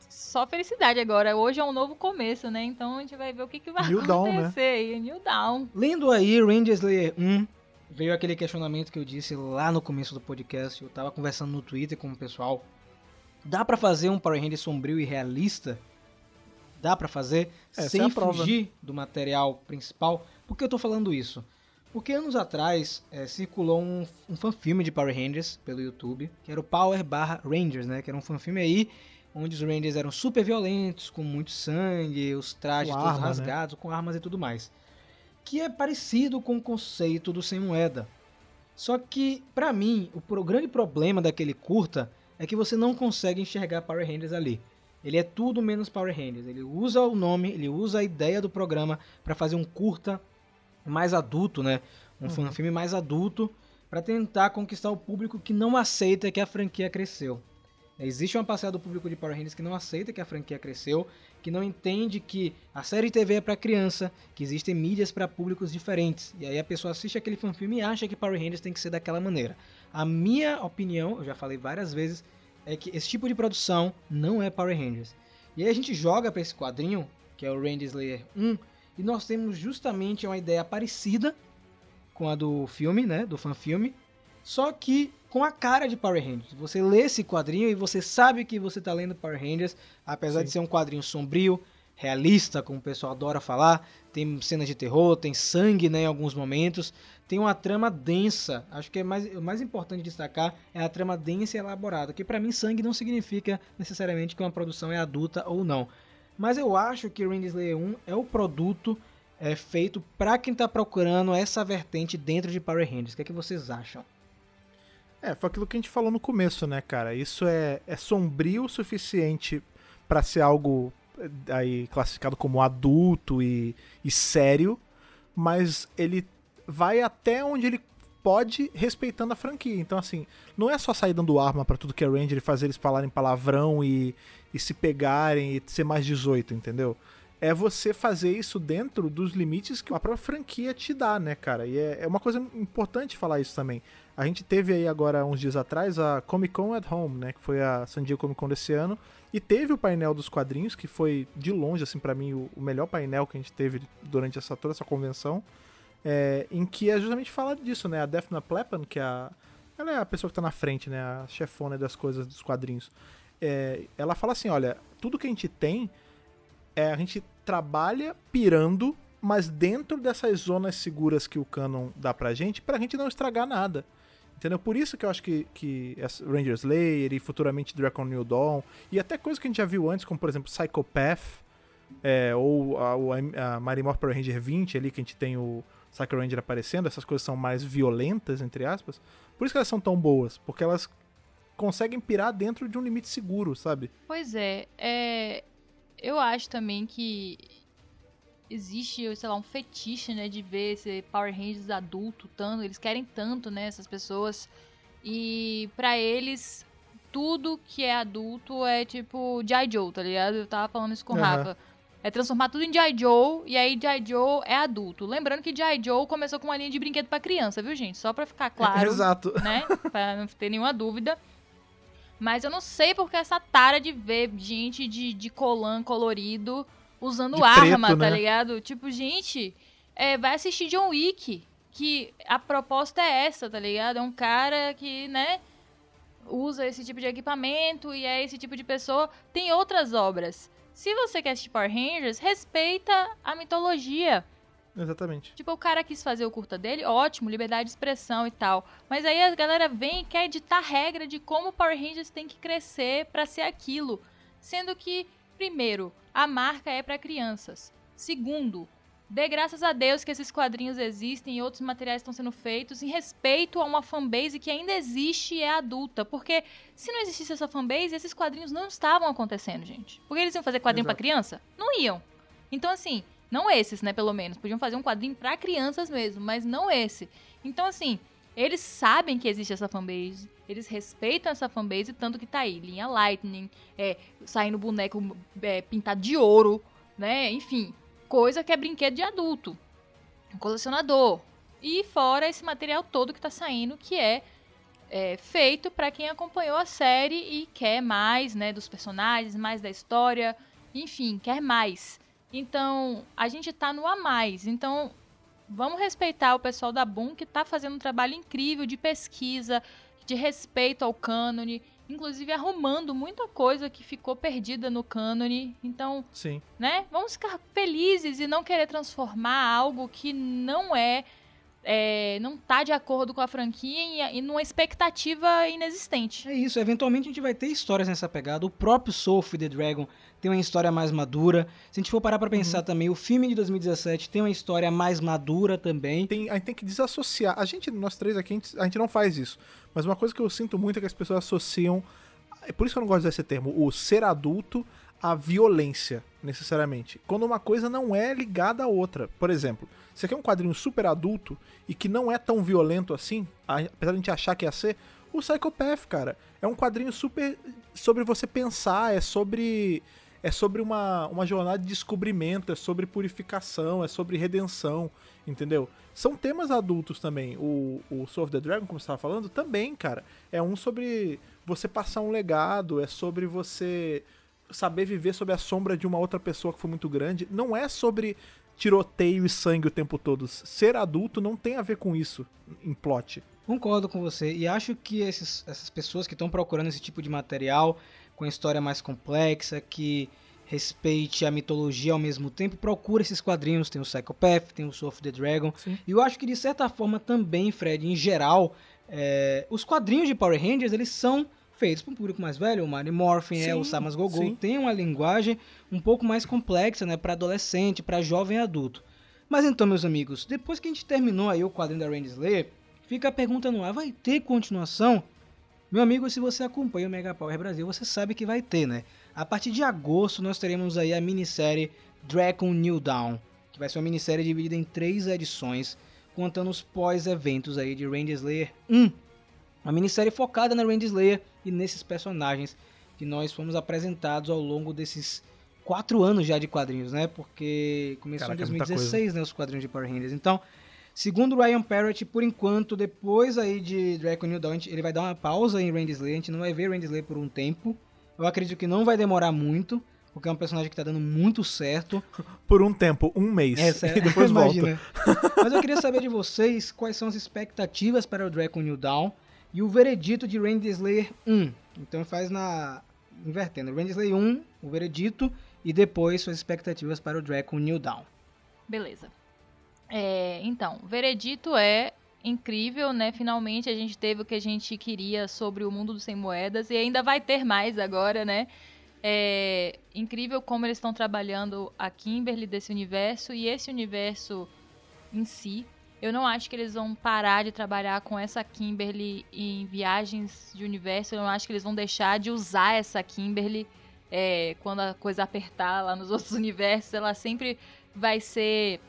Só felicidade agora. Hoje é um novo começo, né? Então a gente vai ver o que, que vai New acontecer Down, né? aí. New Down. Lendo aí Ranger Slayer 1, veio aquele questionamento que eu disse lá no começo do podcast. Eu tava conversando no Twitter com o pessoal Dá para fazer um Power Ranger sombrio e realista? Dá para fazer Essa sem é fugir do material principal? Por que eu tô falando isso? Porque anos atrás é, circulou um, um fanfilme de Power Rangers pelo YouTube, que era o Power barra Rangers, né? Que era um fanfilme aí onde os Rangers eram super violentos, com muito sangue, os trajes com todos arma, né? rasgados, né? com armas e tudo mais. Que é parecido com o conceito do Sem Moeda. Só que, para mim, o grande problema daquele curta é que você não consegue enxergar Power Rangers ali. Ele é tudo menos Power Rangers. Ele usa o nome, ele usa a ideia do programa para fazer um curta mais adulto, né? Um uhum. filme mais adulto para tentar conquistar o público que não aceita que a franquia cresceu. Existe uma parcela do público de Power Rangers que não aceita que a franquia cresceu, que não entende que a série TV é para criança, que existem mídias para públicos diferentes. E aí a pessoa assiste aquele filme e acha que Power Rangers tem que ser daquela maneira. A minha opinião, eu já falei várias vezes, é que esse tipo de produção não é Power Rangers. E aí a gente joga para esse quadrinho, que é o Ranger Slayer 1, E nós temos justamente uma ideia parecida com a do filme, né? Do fan-filme. Só que com a cara de Power Rangers. Você lê esse quadrinho e você sabe que você está lendo Power Rangers, apesar Sim. de ser um quadrinho sombrio, realista, como o pessoal adora falar. Tem cenas de terror, tem sangue né, em alguns momentos. Tem uma trama densa. Acho que é mais, o mais importante destacar é a trama densa e elaborada. Que para mim, sangue não significa necessariamente que uma produção é adulta ou não. Mas eu acho que Ranger Slayer 1 é o produto é, feito para quem está procurando essa vertente dentro de Power Rangers. O que, é que vocês acham? É, foi aquilo que a gente falou no começo, né, cara? Isso é, é sombrio o suficiente para ser algo eh, aí classificado como adulto e, e sério, mas ele vai até onde ele pode respeitando a franquia. Então, assim, não é só sair dando arma para tudo que é Ranger e fazer eles falarem palavrão e, e se pegarem e ser mais 18, entendeu? É você fazer isso dentro dos limites que a própria franquia te dá, né, cara? E é, é uma coisa importante falar isso também. A gente teve aí agora, uns dias atrás, a Comic Con at Home, né? Que foi a San Diego Comic Con desse ano. E teve o painel dos quadrinhos, que foi, de longe, assim, para mim, o, melhor painel que a gente teve durante essa, toda essa convenção. É, em que é justamente falar disso, né? A Daphne Plepan, que é a, ela é a pessoa que tá na frente, né? A chefona das coisas dos quadrinhos. É, ela fala assim, olha, tudo que a gente tem, é, a gente trabalha pirando, mas dentro dessas zonas seguras que o canon dá pra gente, pra gente não estragar nada. Entendeu? Por isso que eu acho que, que Ranger Slayer e futuramente Dragon New Dawn, e até coisas que a gente já viu antes, como por exemplo Psychopath, é, ou a, a Mighty Morphin Ranger 20 ali, que a gente tem o Psycho Ranger aparecendo, essas coisas são mais violentas, entre aspas. Por isso que elas são tão boas, porque elas conseguem pirar dentro de um limite seguro, sabe? Pois é, é eu acho também que existe, sei lá, um fetiche, né, de ver esse Power Rangers adulto tanto, eles querem tanto, né, essas pessoas. E para eles tudo que é adulto é tipo G.I. Joe, tá ligado? Eu tava falando isso com o uhum. Rafa. É transformar tudo em G.I. Joe e aí G.I. Joe é adulto. Lembrando que G.I. Joe começou com uma linha de brinquedo para criança, viu, gente? Só pra ficar claro. Exato. Né? Pra não ter nenhuma dúvida. Mas eu não sei porque essa tara de ver gente de, de colã colorido usando arma, preto, tá né? ligado? Tipo, gente, é, vai assistir John Wick, que a proposta é essa, tá ligado? É um cara que, né, usa esse tipo de equipamento e é esse tipo de pessoa. Tem outras obras. Se você quer assistir Power Rangers, respeita a mitologia. Exatamente. Tipo, o cara quis fazer o curta dele, ótimo, liberdade de expressão e tal. Mas aí a galera vem e quer editar regra de como o Power Rangers tem que crescer para ser aquilo. Sendo que Primeiro, a marca é para crianças. Segundo, dê graças a Deus que esses quadrinhos existem e outros materiais estão sendo feitos em respeito a uma fanbase que ainda existe e é adulta. Porque se não existisse essa fanbase, esses quadrinhos não estavam acontecendo, gente. Porque eles iam fazer quadrinho para criança? Não iam. Então, assim, não esses, né, pelo menos. Podiam fazer um quadrinho para crianças mesmo, mas não esse. Então, assim, eles sabem que existe essa fanbase, eles respeitam essa fanbase, tanto que tá aí, linha Lightning, é, saindo boneco é, pintado de ouro, né? Enfim, coisa que é brinquedo de adulto, um colecionador. E fora esse material todo que tá saindo, que é, é feito para quem acompanhou a série e quer mais, né, dos personagens, mais da história, enfim, quer mais. Então, a gente tá no a mais. Então, vamos respeitar o pessoal da Boom que está fazendo um trabalho incrível de pesquisa, de respeito ao cânone, inclusive arrumando muita coisa que ficou perdida no cânone. Então, Sim. né? Vamos ficar felizes e não querer transformar algo que não é é, não tá de acordo com a franquia e, e numa expectativa inexistente. É isso, eventualmente a gente vai ter histórias nessa pegada. O próprio Soul of the Dragon tem uma história mais madura. Se a gente for parar pra pensar uhum. também, o filme de 2017 tem uma história mais madura também. Tem, a gente tem que desassociar. A gente, nós três aqui, a gente, a gente não faz isso. Mas uma coisa que eu sinto muito é que as pessoas associam. É por isso que eu não gosto desse termo, o ser adulto à violência, necessariamente. Quando uma coisa não é ligada à outra. Por exemplo, você quer um quadrinho super adulto e que não é tão violento assim, apesar de a gente achar que ia ser, o Psychopath, cara. É um quadrinho super sobre você pensar, é sobre é sobre uma, uma jornada de descobrimento, é sobre purificação, é sobre redenção, entendeu? São temas adultos também. O, o Soul of the Dragon, como você estava falando, também, cara. É um sobre você passar um legado, é sobre você saber viver sob a sombra de uma outra pessoa que foi muito grande. Não é sobre tiroteio e sangue o tempo todo. Ser adulto não tem a ver com isso em plot. Concordo com você e acho que esses, essas pessoas que estão procurando esse tipo de material com história mais complexa, que respeite a mitologia ao mesmo tempo, procura esses quadrinhos. Tem o Psychopath, tem o Soul of the Dragon. Sim. E eu acho que de certa forma também, Fred, em geral, é, os quadrinhos de Power Rangers eles são feitos para um público mais velho. O Mighty Morphin, é, Sim, o Samas Gogol sim. tem uma linguagem um pouco mais complexa, né, para adolescente, para jovem adulto. Mas então, meus amigos, depois que a gente terminou aí o quadrinho da Randy Slayer, fica a pergunta no ar, vai ter continuação? Meu amigo, se você acompanha o Mega Power Brasil, você sabe que vai ter, né? A partir de agosto nós teremos aí a minissérie Dragon New Dawn, que vai ser uma minissérie dividida em três edições, contando os pós-eventos aí de Randy Slayer 1. Uma minissérie focada na Randy Slayer e nesses personagens que nós fomos apresentados ao longo desses quatro anos já de quadrinhos, né? Porque começou Caraca, é em muita 2016, né, os quadrinhos de Power Rangers. Então, segundo Ryan Parrott, por enquanto, depois aí de Dragon New Dawn, ele vai dar uma pausa em Randy Slayer, a gente não vai ver Randy Slayer por um tempo. Eu acredito que não vai demorar muito, porque é um personagem que tá dando muito certo. Por um tempo, um mês. Essa e depois volta. Mas eu queria saber de vocês quais são as expectativas para o Dragon New Dawn e o veredito de Randy Slayer 1. Então faz na invertendo, Randy Slayer 1, o veredito e depois suas expectativas para o Dragon New Dawn. Beleza. É, então, o veredito é incrível, né? Finalmente a gente teve o que a gente queria sobre o mundo dos sem moedas e ainda vai ter mais agora, né? É incrível como eles estão trabalhando a Kimberly desse universo e esse universo em si. Eu não acho que eles vão parar de trabalhar com essa Kimberly em viagens de universo. Eu não acho que eles vão deixar de usar essa Kimberly é, quando a coisa apertar lá nos outros universos. Ela sempre vai ser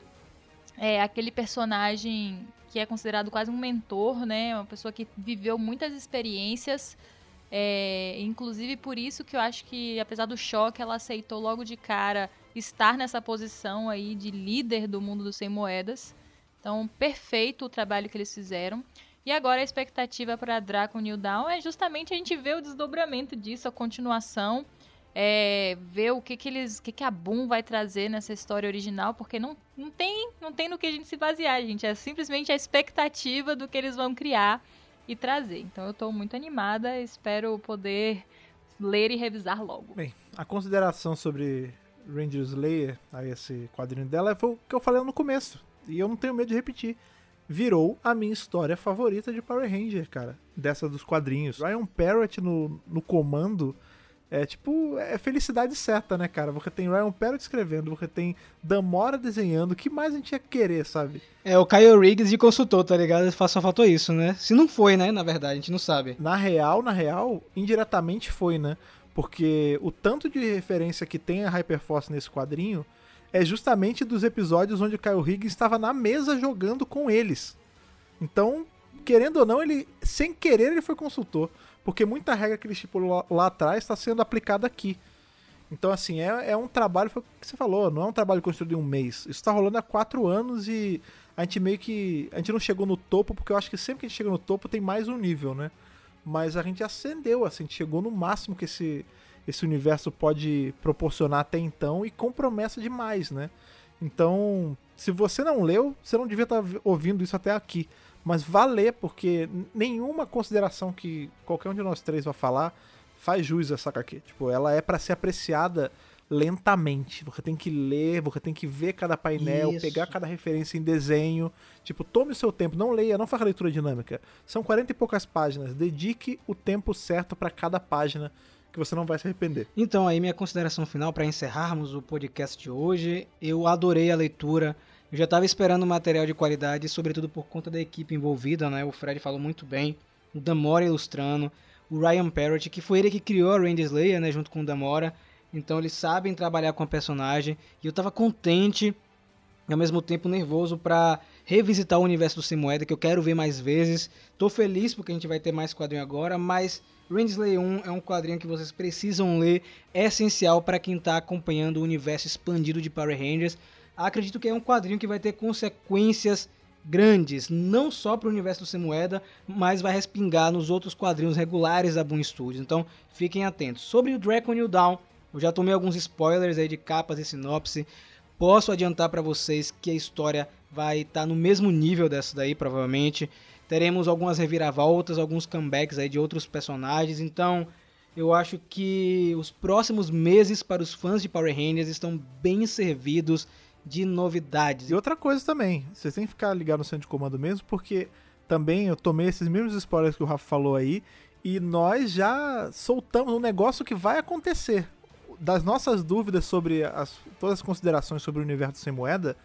é, aquele personagem que é considerado quase um mentor, né? Uma pessoa que viveu muitas experiências. É, inclusive por isso que eu acho que, apesar do choque, ela aceitou logo de cara estar nessa posição aí de líder do mundo dos sem moedas. Então, perfeito o trabalho que eles fizeram. E agora a expectativa para Draco New Dawn é justamente a gente ver o desdobramento disso, a continuação, é, ver o que que eles, que que a Boom vai trazer nessa história original, porque não, não tem, não tem no que a gente se basear, gente. É simplesmente a expectativa do que eles vão criar e trazer. Então eu tô muito animada, espero poder ler e revisar logo. Bem, a consideração sobre Ranger Slayer, aí esse quadrinho dela, foi o que eu falei no começo. E eu não tenho medo de repetir. Virou a minha história favorita de Power Ranger, cara. Dessa dos quadrinhos. Ryan Parrott no, no comando é tipo, é felicidade certa, né, cara? Você tem Ryan Parrott escrevendo, você tem Damora desenhando. O que mais a gente ia querer, sabe? É o Kyle Riggs de consultor, tá ligado? Só faltou isso, né? Se não foi, né? Na verdade, a gente não sabe. Na real, na real, indiretamente foi, né? Porque o tanto de referência que tem a Hyperforce nesse quadrinho é justamente dos episódios onde o Kyle Higgins estava na mesa jogando com eles. Então, querendo ou não, ele, sem querer, ele foi consultor. Porque muita regra que ele estipulou lá, lá atrás está sendo aplicada aqui. Então, assim, é, é um trabalho, foi o que você falou, não é um trabalho construído em um mês. Isso tá rolando há quatro anos e a gente meio que. A gente não chegou no topo, porque eu acho que sempre que a gente chega no topo tem mais um nível, né? Mas a gente acendeu, assim, a gente chegou no máximo que esse, esse universo pode proporcionar até então e com promessa demais, né? Então, se você não leu, você não devia estar ouvindo isso até aqui. Mas vá ler, porque nenhuma consideração que qualquer um de nós três vai falar faz jus a essa HQ. Tipo, ela é para ser apreciada lentamente. Você tem que ler, você tem que ver cada painel, Isso. pegar cada referência em desenho. Tipo, tome o seu tempo, não leia, não faça leitura dinâmica. São 40 e poucas páginas. Dedique o tempo certo para cada página que você não vai se arrepender. Então, aí minha consideração final para encerrarmos o podcast de hoje. Eu adorei a leitura. Eu já estava esperando material de qualidade, sobretudo por conta da equipe envolvida, né? O Fred falou muito bem. O Damora ilustrando, o Ryan Parrott, que foi ele que criou a Randy Slayer, né? Junto com o Damora. Então eles sabem trabalhar com a personagem. E eu estava contente e ao mesmo tempo nervoso para revisitar o universo do Sem que eu quero ver mais vezes. Tô feliz porque a gente vai ter mais quadrinho agora, mas Rangeslay 1 é um quadrinho que vocês precisam ler, é essencial para quem está acompanhando o universo expandido de Power Rangers. Acredito que é um quadrinho que vai ter consequências grandes, não só para o universo do Sem Moeda, mas vai respingar nos outros quadrinhos regulares da Boom Studios. Então, fiquem atentos. Sobre o Dragon New Dawn, Eu já tomei alguns spoilers aí de capas e sinopse. Posso adiantar para vocês que a história vai estar tá no mesmo nível dessa daí, provavelmente. Teremos algumas reviravoltas, alguns comebacks aí de outros personagens. Então, eu acho que os próximos meses para os fãs de Power Rangers estão bem servidos de novidades. E outra coisa também, vocês têm que ficar ligados no centro de comando mesmo, porque também eu tomei esses mesmos spoilers que o Rafa falou aí, e nós já soltamos um negócio que vai acontecer. Das nossas dúvidas sobre as, todas as considerações sobre o universo sem moeda,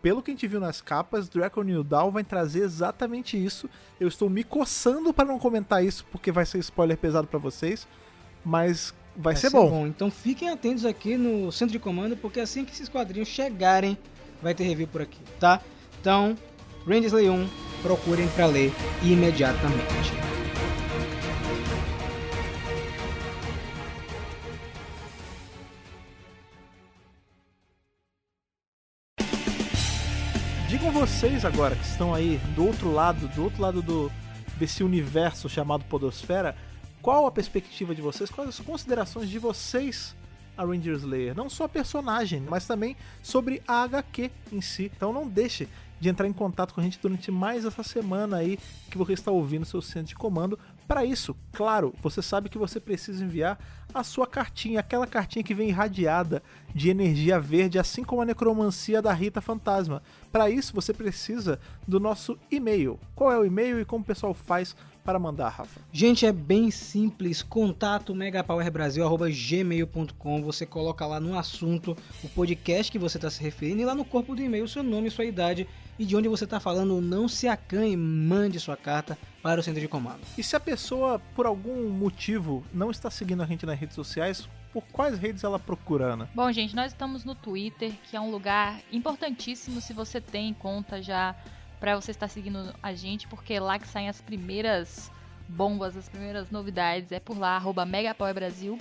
pelo que a gente viu nas capas, Draco New Dawn vai trazer exatamente isso. Eu estou me coçando para não comentar isso, porque vai ser spoiler pesado para vocês, mas vai, vai ser, ser bom. bom. Então fiquem atentos aqui no centro de comando, porque assim que esses quadrinhos chegarem, vai ter review por aqui, tá? Então, Rangers Lay 1, procurem para ler imediatamente. Digam vocês agora que estão aí do outro lado, do outro lado do desse universo chamado Podosfera, qual a perspectiva de vocês, quais as considerações de vocês a Ranger Slayer, não só a personagem, mas também sobre a HQ em si. Então não deixe de entrar em contato com a gente durante mais essa semana aí que você está ouvindo seu centro de comando. Para isso, claro, você sabe que você precisa enviar a sua cartinha, aquela cartinha que vem irradiada de energia verde, assim como a necromancia da Rita Fantasma. Para isso, você precisa do nosso e-mail. Qual é o e-mail e como o pessoal faz para mandar, Rafa? Gente, é bem simples. Contato megapowerbrasil.gmail.com. Você coloca lá no assunto o podcast que você está se referindo e lá no corpo do e-mail seu nome, sua idade e de onde você está falando, não se acanhe, mande sua carta para o centro de comando. E se a pessoa, por algum motivo, não está seguindo a gente nas redes sociais, por quais redes ela procura, Ana? Bom, gente, nós estamos no Twitter, que é um lugar importantíssimo se você tem conta já para você estar seguindo a gente, porque é lá que saem as primeiras bombas, as primeiras novidades. É por lá, arroba Brasil.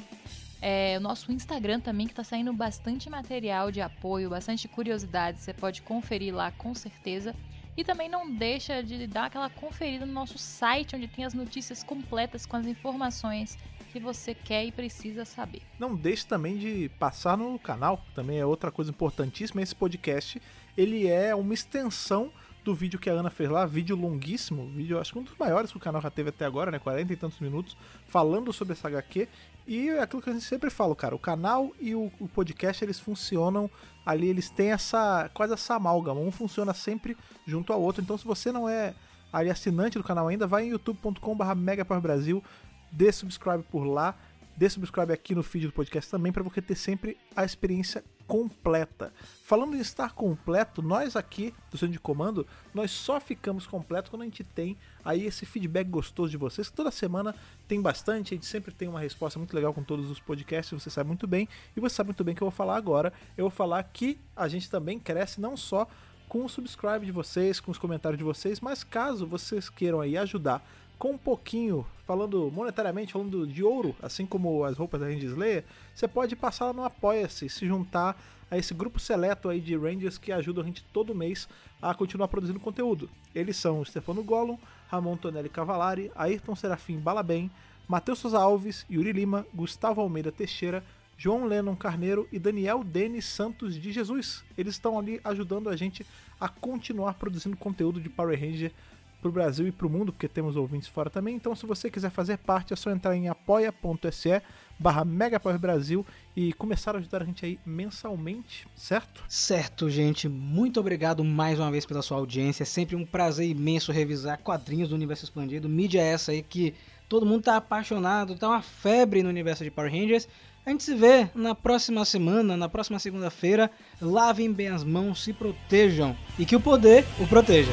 É, o nosso Instagram também, que está saindo bastante material de apoio, bastante curiosidade. Você pode conferir lá com certeza. E também não deixa de dar aquela conferida no nosso site, onde tem as notícias completas com as informações que você quer e precisa saber. Não deixe também de passar no canal, também é outra coisa importantíssima. Esse podcast ele é uma extensão do vídeo que a Ana fez lá, vídeo longuíssimo, vídeo acho que um dos maiores que o canal já teve até agora, né, 40 e tantos minutos, falando sobre essa HQ. E é aquilo que a gente sempre fala, cara, o canal e o, o podcast eles funcionam ali, eles têm essa quase essa amálgama, um funciona sempre junto ao outro. Então se você não é ali assinante do canal ainda, vai em youtube.com/megapowerbrasil, dê subscribe por lá, dê subscribe aqui no feed do podcast também para você ter sempre a experiência completa. Falando em estar completo, nós aqui do Centro de Comando, nós só ficamos completos quando a gente tem aí esse feedback gostoso de vocês, que toda semana tem bastante, a gente sempre tem uma resposta muito legal com todos os podcasts, você sabe muito bem, e você sabe muito bem que eu vou falar agora, eu vou falar que a gente também cresce não só com o subscribe de vocês, com os comentários de vocês, mas caso vocês queiram aí ajudar com um pouquinho, falando monetariamente, falando de ouro, assim como as roupas da Ranger Slayer, você pode passar no Apoia-se, se juntar a esse grupo seleto aí de Rangers que ajudam a gente todo mês a continuar produzindo conteúdo. Eles são Stefano Gollum, Ramon Tonelli Cavalari, Ayrton Serafim Balabem, Matheus Souza Alves, Yuri Lima, Gustavo Almeida Teixeira, João Lennon Carneiro e Daniel Denis Santos de Jesus. Eles estão ali ajudando a gente a continuar produzindo conteúdo de Power Ranger pro Brasil e pro mundo, porque temos ouvintes fora também. Então, se você quiser fazer parte, é só entrar em apoia.se barra Brasil e começar a ajudar a gente aí mensalmente, certo? Certo, gente. Muito obrigado mais uma vez pela sua audiência. É sempre um prazer imenso revisar quadrinhos do Universo Expandido. Mídia essa aí que todo mundo tá apaixonado, tá uma febre no universo de Power Rangers. A gente se vê na próxima semana, na próxima segunda-feira. Lavem bem as mãos, se protejam e que o poder o proteja.